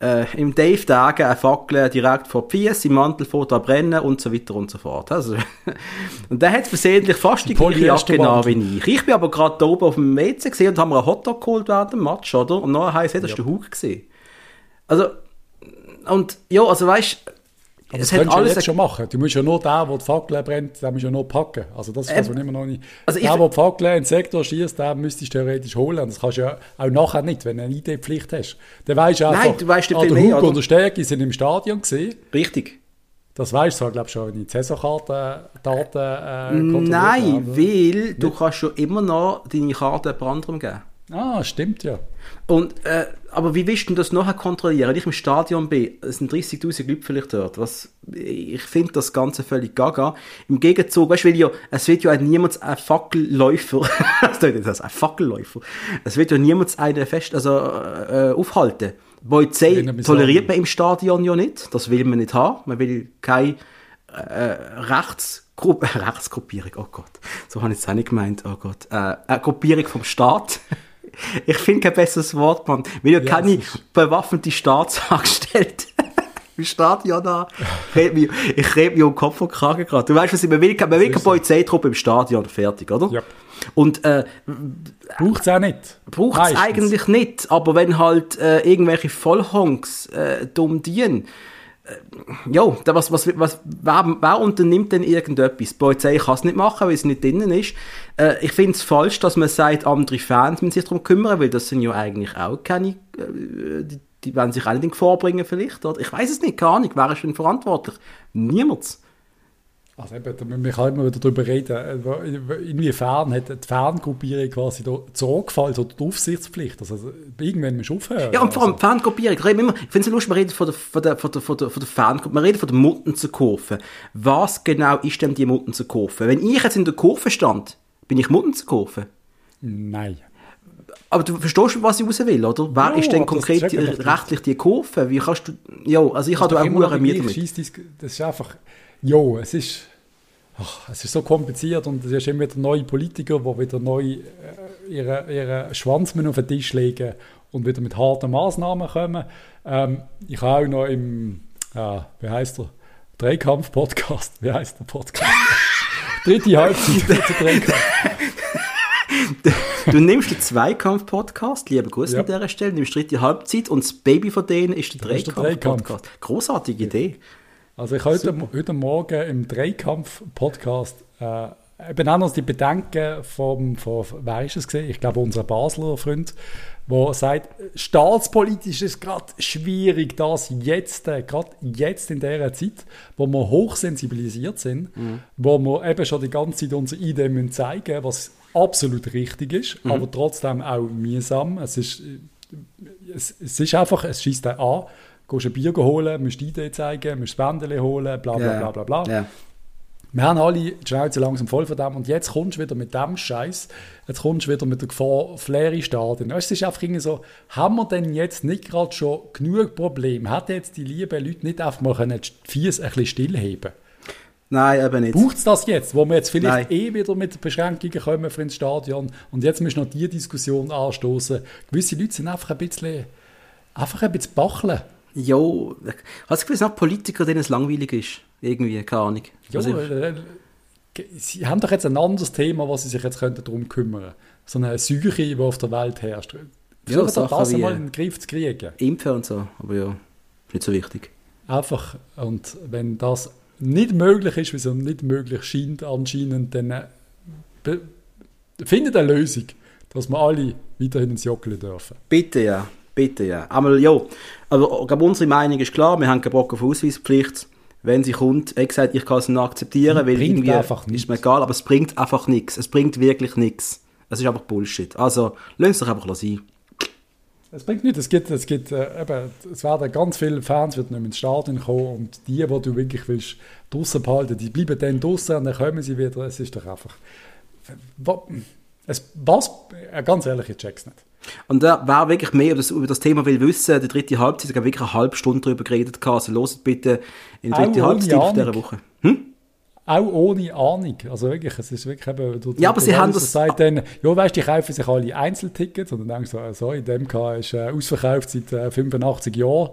äh, im Dave Dagen eine Fackel direkt vor die Fies, im Mantel vor da brennen und so weiter und so fort. Also, und der hat versehentlich fast die gleiche Jacke an wie ich. Ich bin aber gerade da oben auf dem WC gesehen und haben mir einen Hotdog geholt während dem Match, oder? Und nachher heisst, hey, das ist der Hug gesehen. Also, und ja, also weißt Aber es das könntest du ja jetzt schon machen. Du musst ja nur den, der die Fackel brennt, den musst du ja nur packen. Also das ist das, Ähm, immer noch nicht... also der, der die Fackel in den Sektor schießt, den müsstest du theoretisch holen. Das kannst du ja auch nachher nicht, wenn du eine ID-Pflicht hast. Dann weisst du Nein, einfach, du weisst nicht ah, der Hugo oder? und der Stegi sind im Stadion gesehen. richtig. Das weißt du, glaube ich schon in die Saisonkarten-Daten äh, Nein, weil du kannst schon immer noch deine Karte anderem geben. Ah, stimmt ja. Und, äh, aber wie willst du das nachher kontrollieren? Wenn ich im Stadion bin, es sind 30'000 Leute vielleicht dort. Was, ich finde das Ganze völlig gaga. Im Gegenzug, weißt du, ja, es wird ja niemand ein Fackelläufer, das klingt jetzt als ein Fackelläufer, es wird ja niemand einen fest, also, äh, aufhalten. Polizei toleriert an- man im Stadion ja nicht. Das will man nicht haben. Man will keine äh, Rechtsgruppe, Rechtsgruppierung, oh Gott, so habe ich es auch nicht gemeint, oh Gott, äh, eine Gruppierung vom Staat. Ich finde kein besseres Wort, Mann. Wir haben ja keine ist- bewaffnete Staatsangestellte im Stadion da. Ich rede mich, ich rede mich um Kopf und Kragen gerade. Du weißt, was ich, man will, man will keine. Polizeitruppe im Stadion, fertig, oder? Ja. Und äh, Braucht es auch nicht. braucht es eigentlich nicht, aber wenn halt äh, irgendwelche Vollhonks äh, dumm dienen, ja, da was, was, was, wer, wer unternimmt denn irgendetwas? Die Polizei kann es nicht machen, weil es nicht drinnen ist. Äh, ich finde es falsch, dass man sagt, andere Fans müssen sich darum kümmern, weil das sind ja eigentlich auch keine, äh, die, die werden sich auch nicht in Gefahr bringen vielleicht. Oder? Ich weiß es nicht, keine Ahnung, wer ist denn verantwortlich? Niemand. Also eben, wir kann immer wieder darüber reden, äh, inwiefern hat die Fangruppierung quasi Sorgfalt oder die Aufsichtspflicht. Also irgendwann musst du aufhören. Ja, und vor allem also, Fangruppierung. Ich finde es so lustig, wir reden von der, von der, von der, von der, von der Fangruppe, wir reden von der Muttenzer-Kurve. Was genau ist denn die Muttenzer-Kurve? Wenn ich jetzt in der Kurve stand, bin ich Muttenzer-Kurve. Nein. Aber du verstehst, was ich raus will, oder? Wer Ja, ist denn konkret doch rechtlich die Kurve? Wie kannst du, ja, also ich habe da auch Mühe damit. Das ist einfach, jo, es ist, ach, es ist so kompliziert und es ist immer wieder neue Politiker, die wieder neu äh, ihre, ihre Schwanz auf den Tisch legen und wieder mit harten Maßnahmen kommen. Ähm, ich habe auch noch im, äh, wie heißt der, Dreikampf-Podcast, wie heißt der Podcast? Dritte Halbzeit. Du nimmst den Zweikampf-Podcast, liebe Grüße Ja. an dieser Stelle, nimmst dritte Halbzeit und das Baby von denen ist der Das ist der Dreikampf-Podcast. Großartige Idee. Also ich habe heute, heute Morgen im Dreikampf-Podcast äh, eben auch noch die Bedenken vom, von, wer ist es gesehen? Ich glaube, unser Basler Freund, der sagt, staatspolitisch ist es gerade schwierig, das jetzt, äh, gerade jetzt in dieser Zeit, wo wir hochsensibilisiert sind, wo wir eben schon die ganze Zeit unsere Idee müssen zeigen was absolut richtig ist, aber trotzdem auch mühsam. Es ist, äh, es, es ist einfach, es schießt an, gehst ein Bier holen, musst die Idee zeigen, musst das Bändchen holen, bla bla bla bla bla. Ja. Wir haben alle die Schnauze langsam voll von dem und jetzt kommst du wieder mit dem Scheiß, jetzt kommst du wieder mit der Gefahr Flair Stadien. Es ist einfach irgendwie so, haben wir denn jetzt nicht gerade schon genug Probleme? Hat jetzt die lieben Leute nicht einfach mal können die Fies ein bisschen stillheben Nein, eben nicht. Braucht es das jetzt, wo wir jetzt vielleicht Nein. eh wieder mit Beschränkungen kommen für ins Stadion und jetzt müssen wir noch die Diskussion anstoßen. Gewisse Leute sind einfach ein bisschen, einfach ein bisschen bacheln. Jo, Gefühl, es sind auch Politiker, denen es langweilig ist. Irgendwie, keine Ahnung. Ja, Also, äh, sie haben doch jetzt ein anderes Thema, was sie sich jetzt könnten darum kümmern So eine Seuche, die auf der Welt herrscht. Versuchen doch Sachen das wie- einmal in den Griff zu kriegen. Impfen und so, aber ja, nicht so wichtig. Einfach, und wenn das nicht möglich ist, wie es nicht möglich scheint anscheinend, dann äh, findet eine Lösung, dass wir alle weiterhin ins Jockeln dürfen. Bitte ja, bitte ja. Einmal, ja. Aber ich glaube, unsere Meinung ist klar, wir haben keinen Bock auf Ausweispflicht. Wenn sie kommt, wie gesagt, ich kann es nicht akzeptieren, weil irgendwie einfach ist nichts. mir egal, aber es bringt einfach nichts. Es bringt wirklich nichts. Es ist einfach Bullshit. Also, lass es doch einfach sein. Es bringt nichts, es gibt, es gibt äh, eben, es werden ganz viele Fans wird nicht mehr ins Stadion kommen und die, die du wirklich willst, draussen behalten, die bleiben dann draussen und dann kommen sie wieder. Es ist doch einfach, was, ganz ehrlich, ich check's nicht. Und wer, wer wirklich mehr über das, über das Thema will wissen, die dritte Halbzeit, ich habe wirklich eine halbe Stunde darüber geredet. Also hört bitte in Auch dritte Halbzeit von dieser. Woche. Hm? Auch ohne Ahnung. Also wirklich, es ist wirklich eben... Der, Ja, aber sie der haben das- sagt dann, ja, weißt du, die kaufen sich alle Einzeltickets und dann denkst du, so, so, in dem K ist äh, ausverkauft seit äh, 85 Jahren.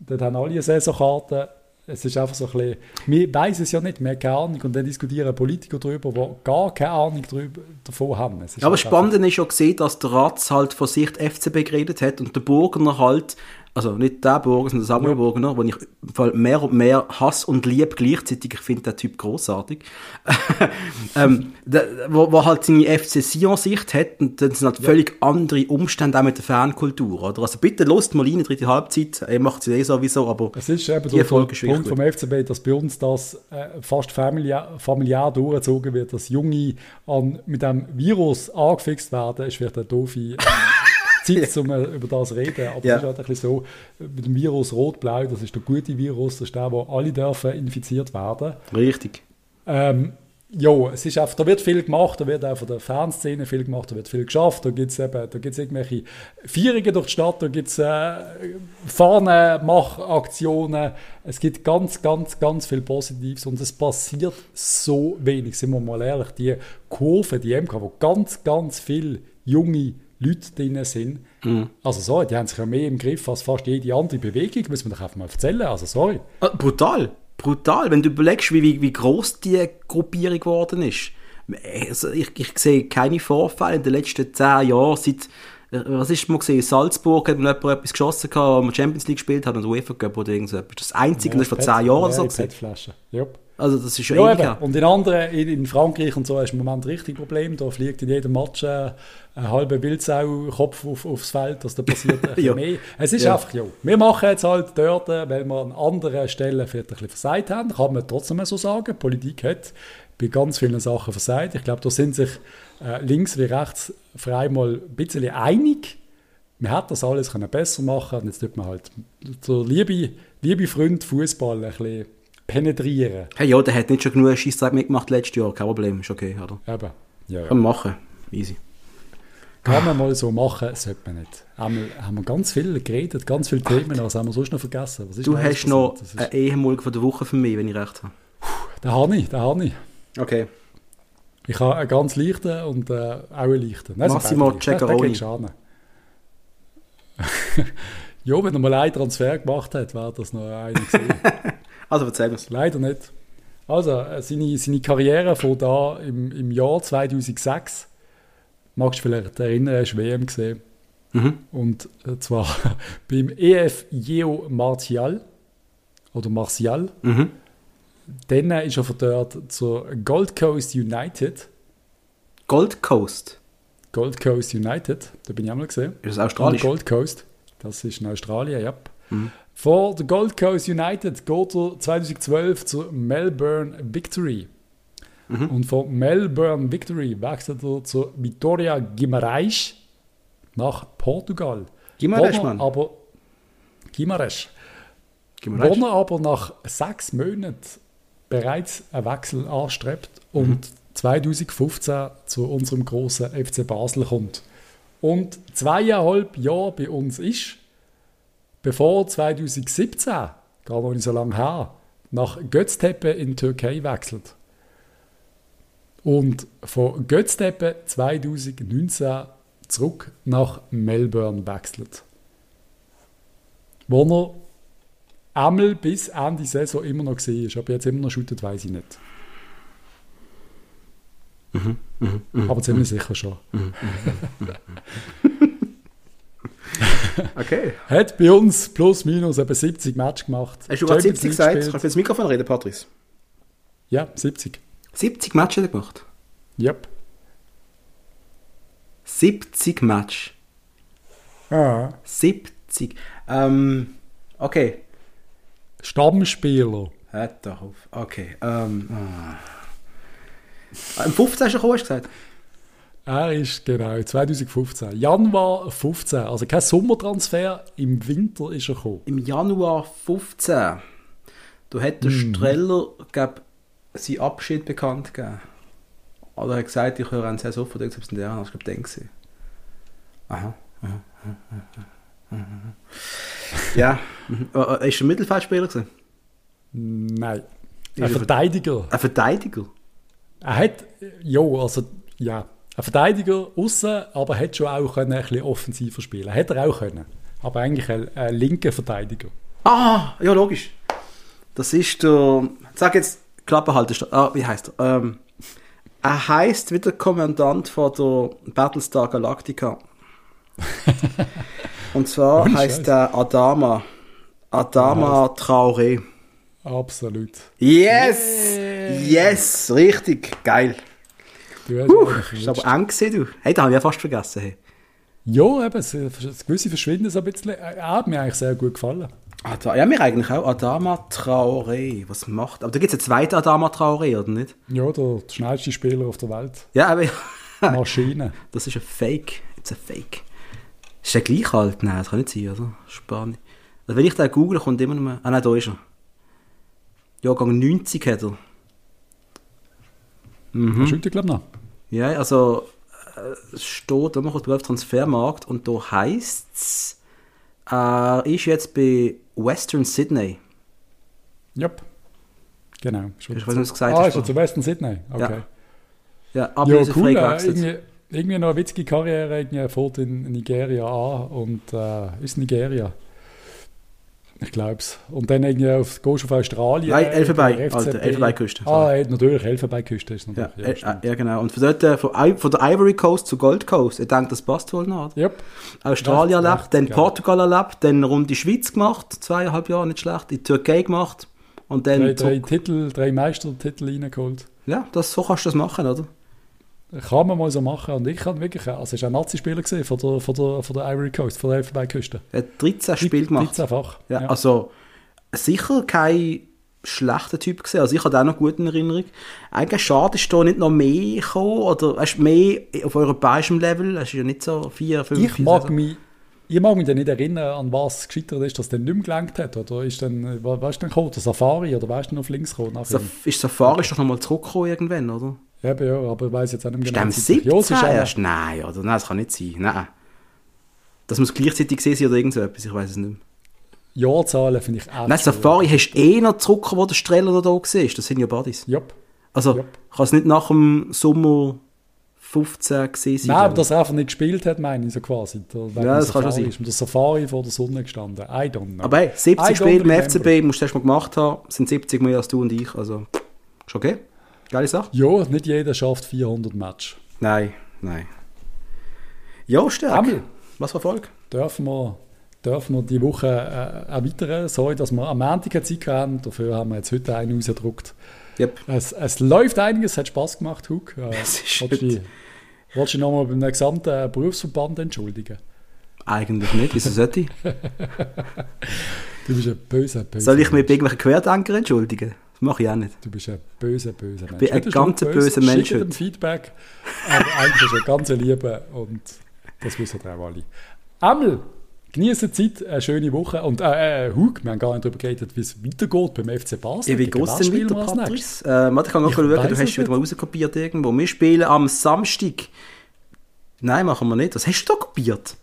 Dort haben alle eine Saisonkarte. Es ist einfach so ein bisschen, wir weiss es ja nicht, wir haben keine Ahnung und dann diskutieren Politiker darüber, die gar keine Ahnung darüber, davon haben. Aber halt spannend ist schon gesehen, dass der Ratz halt von Sicht FCB geredet hat und der Burgener halt, also nicht der Burger, sondern der Samuel Ja. Burgener, den ich im Fall mehr und mehr Hass und Liebe gleichzeitig, ich finde den Typ großartig, ähm, der, wo, wo halt seine FC Sion-Sicht hat und dann sind halt völlig andere Umstände auch mit der Fankultur, oder? Also bitte lost mal rein dritte Halbzeit, er macht es eh sowieso, aber Es ist eben Die der Folge ist Punkt vom FCB, dass bei uns das äh, fast familiär, familiär durchgezogen wird, dass Junge an, mit dem Virus angefixt werden, ist vielleicht eine doofe äh, Zeit, um äh, über das zu reden. Aber Ja. es ist halt ein bisschen so, mit dem Virus Rot-Blau, das ist der gute Virus, das ist der, wo alle dürfen infiziert werden. richtig. Ähm, ja, es ist einfach, da wird viel gemacht, da wird auch von der Fanszene viel gemacht, da wird viel geschafft, da gibt es eben, da gibt's irgendwelche Feierungen durch die Stadt, da gibt es äh, Fahnenmachaktionen, es gibt ganz, ganz, ganz viel Positives und es passiert so wenig, sind wir mal ehrlich, die Kurve, die MK, wo ganz, ganz viele junge Leute drin sind, also sorry, die haben sich ja mehr im Griff als fast jede andere Bewegung, muss man doch einfach mal erzählen, also sorry. Ah, brutal, brutal. Wenn du überlegst, wie, wie, wie groß die Gruppierung geworden ist. Also ich, ich sehe keine Vorfälle in den letzten zehn Jahren. Seit, äh, was ist mal gesehen? Salzburg hat mal jemand etwas geschossen, gehabt, wo man Champions League gespielt hat und UEFA Cup oder irgend so etwas. Das einzige, das ist vor zehn Jahren so. Ja, gewesen. PET-Flaschen. Yep. Also das ist schon Ja, ewig eben. Und in anderen, in, in Frankreich und so, ist im Moment richtig Problem. Da fliegt in jedem Match äh, ein halber Wildsau-Kopf auf, aufs Feld, dass da passiert ein Ja. mehr. Es ist Ja. einfach, ja, wir machen jetzt halt dort, äh, weil wir an anderen Stellen vielleicht ein bisschen versagt haben, kann man trotzdem so sagen. Politik hat bei ganz vielen Sachen versagt. Ich glaube, da sind sich äh, links wie rechts frei mal ein bisschen einig. Man hätte das alles können besser machen und jetzt tut man halt so liebe, liebe Freund Fußball ein bisschen penetrieren. Hey, ja, der hat nicht schon genug Scheissdreck mitgemacht letztes Jahr. Kein Problem, ist okay, oder? Eben. Ja, ja. Kann man machen. Easy. Kann man mal so machen, sollte man nicht. Haben wir, haben wir ganz viel geredet, ganz viele Themen, was haben wir sonst noch vergessen? Was ist Du hast noch passiert? Das eine ist, Ehemulge von der Woche für mich, wenn ich recht habe. Den habe ich, den habe ich. Okay. Ich habe einen ganz leichten und äh, auch einen leichten. Nein, Massimo Ceccaroni. ja, wenn er mal einen Transfer gemacht hat, wäre das noch einer gewesen. Also erzähl uns. Leider nicht. Also, äh, seine, seine Karriere von da im, im Jahr 2006, magst du vielleicht erinnern, hast du WM gesehen. Mhm. Und äh, zwar beim EF Jeo Martial oder Martial. Mhm. Dann ist er von dort zur Gold Coast United. Gold Coast. Gold Coast United, da bin ich auch mal gesehen. Ist das australisch? Gold Coast. Das ist in Australien, ja. Mhm. Vor der Gold Coast United geht er 2012 zur Melbourne Victory. Mhm. Und von Melbourne Victory wechselt er zur Vitória Guimarães nach Portugal. Guimarães, Mann. Aber Guimarães. Wo er aber nach sechs Monaten bereits einen Wechsel anstrebt und 2015 zu unserem großen FC Basel kommt. Und zweieinhalb Jahre bei uns ist, bevor 2017, gar noch nicht so lange her, nach Göztepe in Türkei wechselt. Und von Göztepe 2019 zurück nach Melbourne wechselt. Wo er einmal bis Ende Saison immer noch gesehen ist. Ob er jetzt immer noch shootet, weiß ich nicht. Aber ziemlich sicher schon. Okay. Hat bei uns plus minus etwa 70 Matches gemacht. Hast du gerade Champions 70 League gesagt? gespielt. Kannst du ins Mikrofon reden, Patrice? Ja, 70. 70 Matches hat er gemacht. Yep. 70 Matches. Ah. 70. Ähm, okay. Stammspieler. Hört doch auf. Okay. Ähm, ah. Im 15. hast du gekommen, hast du gesagt? Er ist genau 2015. Januar 15. Also kein Sommertransfer. Im Winter ist er gekommen. Im Januar 15. Da hat der Streller, glaub, seinen Abschied bekannt gegeben. Oder er hat gesagt, ich höre einen von dir, selbst in der ich glaube, den gesehen. Aha. aha, aha, aha. Ja. mhm. Äh, äh, Ist er ein Mittelfeldspieler gewesen? Nein. Ein er- Verteidiger. Ein Verteidiger? Er hat, ja, also, ja, ein Verteidiger außen, aber hat schon auch können, ein bisschen offensiver spielen. Hätte er auch können. Aber eigentlich ein, ein linker Verteidiger. Ah, ja, logisch. Das ist der. Sag jetzt, Klappe halten. Ah, wie heißt er? Ähm, er heißt wie der Kommandant von der Battlestar Galactica. Und zwar Ohne heißt er Adama. Adama Traoré. Absolut. Yes! Yes! Richtig, geil. Du hast Puh, ist aber eng gewesen, du. Hey, da habe ich ja fast vergessen. Hey. Ja, eben, es- das gewisse Verschwinden so ein bisschen. Hat mir eigentlich sehr gut gefallen. Ada ja, mir eigentlich auch. Adama Traoré. Was macht. Aber da gibt es einen zweiten Adama Traoré, oder nicht? Ja, der, schnellste Spieler auf der Welt. Ja, aber. Maschine. Das ist ein Fake. It's a Fake. Ist der gleich alt? Nein, das kann nicht sein, oder? Spanisch. Also wenn ich den google, kommt immer noch... Ah nein, da ist er. Jahrgang 90 hat er. Mhm. Schütte, glaube ich, noch. Ja, also... äh, Es steht, da macht auf Transfermarkt und da heisst es... Er ist jetzt bei Western Sydney. Yep. Genau. Schon Ich weiß nicht, was du gesagt ah, hast ist er zu Western Sydney? Okay. Ja. Ja, Ja, ablösefrei cool. Äh, irgendwie, irgendwie noch eine witzige Karriere. Irgendwie fährt in Nigeria an und äh, ist Nigeria. Ich glaube es. Und dann irgendwie auf, gehst du auf Australien. Nein, Elfenbein, Alter, Elfenbeinküste. Ah, ja, natürlich, Elfenbeinküste ist Ja, natürlich. äh, äh, ja, genau. Und von dort, von, I- von der Ivory Coast zu Gold Coast, ich denke, das passt wohl noch. Yep. Australien Recht, erlebt, recht dann. Portugal erlebt, dann rund die Schweiz gemacht, zweieinhalb Jahre, nicht schlecht, in die Türkei gemacht und dann Drei, drei. Titel, drei Meistertitel reingeholt. Ja, das, so kannst du das machen, oder? Kann man mal so machen. Und ich kann wirklich, also es war ein Nazi-Spieler von der, von, der, von der Ivory Coast, von der Elfenbeinküste. Er hat 13 Spiele gemacht. 13-fach. Ja, also sicher kein schlechter Typ gesehen. Also ich habe auch noch gut in Erinnerung. Eigentlich schade, ist da nicht noch mehr gekommen oder hast mehr auf europäischem Level. Es ist ja nicht so vier, fünf. Ich vier mag mich, ich mag mich dann nicht erinnern, an was gescheitert ist, dass der nicht mehr gelenkt hat. Oder ist dann, wa- was ist denn gekommen? Der Safari oder wer ist denn auf links gekommen? Saf- ist Safari ist doch nochmal zurückgekommen irgendwann, oder? Eben, ja, aber ich weiß jetzt auch nicht mehr Ist zeitlich. 17 Ja, es ist auch- erst? Nein, oder? Nein, das kann nicht sein. Nein. Das muss gleichzeitig gesehen sein oder irgend so etwas, ich weiß es nicht mehr. Jahrzahlen finde ich auch Nein, Safari hast du eh noch zurückgekommen, wo der Streller da war. Das sind ja Buddies. Jupp. Also, Ja. kann es nicht nach dem Sommer 15 gesehen sein. Nein, aber dass er einfach nicht gespielt hat, meine ich so quasi. Wegen Ja, das kann schon Safari sein. Ist der Safari vor der Sonne gestanden. I don't know. Aber hey, I 70 don't Spiele im. FCB musst du erst mal gemacht haben. sind 70 mehr als du und ich. Also, ist okay. Geile Sache. Ja, nicht jeder schafft 400 Match. Nein, nein. Ja, stark. Emil. Was für Erfolg? Dürfen wir, dürfen wir die Woche äh, erweitern. Sorry, dass wir am Montag Zeit haben. Dafür haben wir jetzt heute einen rausgedruckt. Yep. Es, es läuft einiges, es hat Spass gemacht, Hug. Äh, Es ist willst du dich- nochmal beim gesamten Berufsverband entschuldigen? Eigentlich nicht. Wieso sollte ich? Du bist ein böser, böser Soll ich mich bei irgendwelchen Querdenkern entschuldigen? Das mache ich auch nicht. Du bist ein böser, böser Mensch. bin ein Nicht, ganz böser böse- Mensch Schickt. Feedback, aber eigentlich ist er ganz ein Lieber und das wissen wir auch alle. Amel, Genießen Zeit, eine schöne Woche. Und äh, äh, Hug, wir haben gar nicht darüber geredet, wie es weitergeht beim FC Basel. Ja, wie geht es denn weiter, Patrice? Äh, warte, ich kann noch Ich schauen, du hast es wieder mal nicht. rauskopiert irgendwo. Wir spielen am Samstag. Nein, machen wir nicht. Was hast du da kopiert?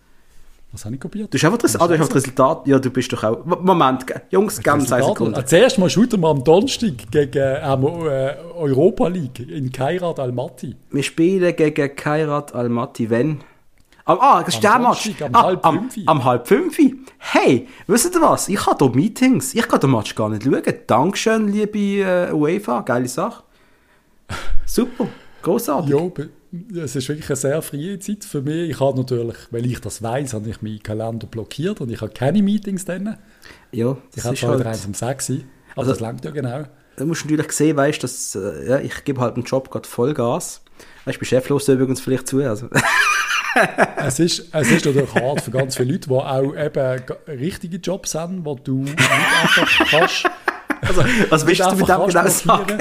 Was habe ich kopiert? Du hast einfach das, ah, du hast das Resultat. Ja, du bist doch auch. Moment, Jungs, ganz eine Sekunde. Äh, Zuerst mal shooten wir am Donnerstag gegen ähm, äh, Europa League in Kairat Almaty. Wir spielen gegen Kairat Almaty, wenn? Am, ah, das ist Am der Match. Am ah, halb am, am halb fünf. Hey, wisst ihr was? Ich habe hier Meetings. Ich kann den Match gar nicht schauen. Dankeschön, liebe äh, UEFA. Geile Sache. Super. Großartig. Es ist wirklich eine sehr freie Zeit für mich. Ich habe natürlich, weil ich das weiß, habe ich meinen Kalender blockiert und ich habe keine Meetings dann. Ja, Ich das habe ist halt, eins um 6 Uhr, aber Also- das langt ja genau. du musst natürlich sehen, weißt, dass äh, ja, ich gebe halt einen Job gerade Vollgas. Weißt, ich bin cheflos übrigens vielleicht zu. Also. Es ist, es ist natürlich hart für ganz viele Leute, die auch eben richtige Jobs haben, wo du nicht einfach kannst. also was willst du mit dem genau sagen?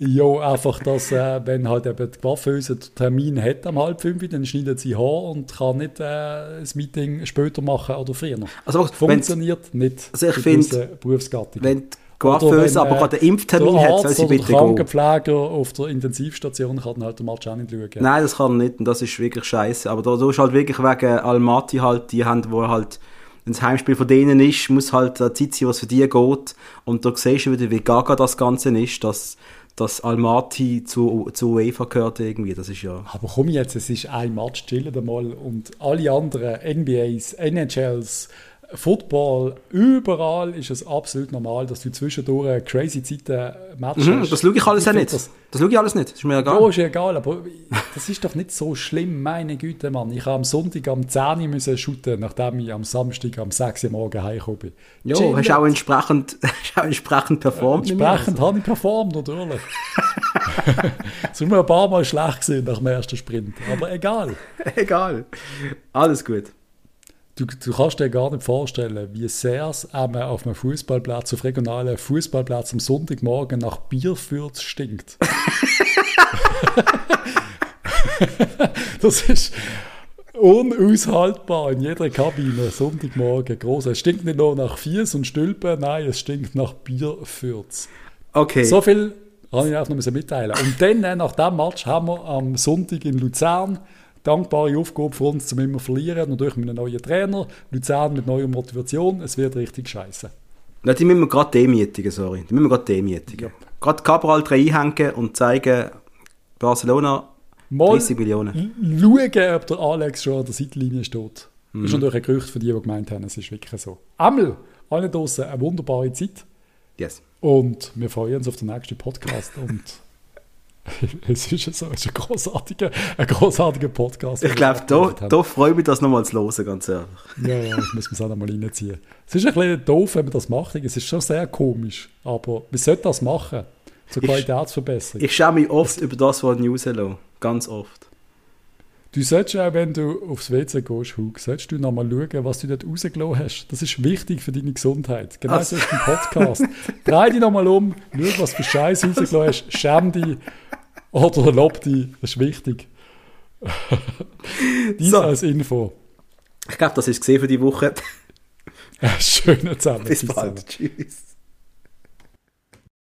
Ja, einfach, dass, äh, wenn halt eben die Waffenhäuser den Termin hat am halb fünf, dann schneidet sie Haar und kann nicht äh, das Meeting später machen oder früher. Also, Funktioniert nicht Also ich find, gewissen Berufsgattungen. Wenn die wenn, aber äh, gerade einen Impftermin der hat, soll sie bitte gehen. Krankenpfleger auf der Intensivstation kann halt den Match auch nicht schauen. Nein, das kann er nicht und das ist wirklich scheiße. Aber da, da ist halt wirklich wegen Almaty halt, die haben, wo halt, wenn das Heimspiel von denen ist, muss halt eine Zeit sein, was für die geht. Und da siehst du wieder, wie gaga das Ganze ist, dass, dass Almaty zu, zu UEFA gehört irgendwie. Das ist ja... Aber komm jetzt, es ist ein Match, chillen mal und alle anderen NBAs, NHLs, Football, überall ist es absolut normal, dass du zwischendurch crazy Zeiten Matches Mhm, das schaue ich alles auch find nicht. Das, Das schaue ich alles nicht. Das ist mir egal. ja, ist ja egal, aber das ist doch nicht so schlimm, meine Güte, Mann. Ich habe am Sonntag am 10 Uhr müssen shooten, nachdem ich am Samstag am 6 Uhr morgen heimgekommen bin. Ja, Chillen. hast auch entsprechend, hast auch entsprechend performt. ich an. Entsprechend habe ich performt, natürlich. Es war mir ein paar Mal schlecht gesehen nach dem ersten Sprint, aber egal. Egal. Alles gut. Du, du kannst dir gar nicht vorstellen, wie sehr es einmal auf einem Fußballplatz, auf regionalen Fußballplatz am Sonntagmorgen nach Bierfürz stinkt. das ist unaushaltbar in jeder Kabine, Sonntagmorgen. Groß. Es stinkt nicht nur nach Fies und Stülpen, nein, es stinkt nach Bierfürz. Okay. So viel kann ich einfach noch mitteilen. Und dann, äh, nach diesem Match, haben wir am Sonntag in Luzern dankbare Aufgabe für uns, zum immer verlieren. Natürlich mit einem neuen Trainer. Luzern mit neuer Motivation. Es wird richtig scheiße. Na, die müssen wir gerade demütigen, sorry. Die müssen wir gerade demütigen. Gerade Cabral einhängen und zeigen, Barcelona Mal 30 Millionen. schauen, ob der Alex schon an der Seitenlinie steht. Mhm. Das ist natürlich ein Gerücht für die, die gemeint haben, es ist wirklich so. Einmal, alle draussen, eine wunderbare Zeit. Yes. Und wir freuen uns auf den nächsten Podcast. Und es ist so, es ist ein großartiger, ein großartiger Podcast. Ich wir glaube, da, da freue ich mich, das nochmal zu hören, ganz ehrlich. Ja, ja, ich muss mir das auch nochmal reinziehen. Es ist ein bisschen doof, wenn man das macht. Es ist schon sehr komisch. Aber wir sollten das machen. Zur Ich- Qualitätsverbesserung. Ich schaue mich oft über das, was News lasse. Ganz oft. Du solltest auch, wenn du aufs WC gehst, Hug, solltest du nochmal schauen, was du dort rausgelassen hast. Das ist wichtig für deine Gesundheit. Genau Also- so ist ein Podcast. Dreh dich nochmal um, schau, was für Scheiß rausgelassen hast, schäm dich oder lob dich. Das ist wichtig. Dies So. als Info. Ich glaube, das ist gesehen für die Woche. Schönen zusammen. Bis zusammen. bald. Tschüss.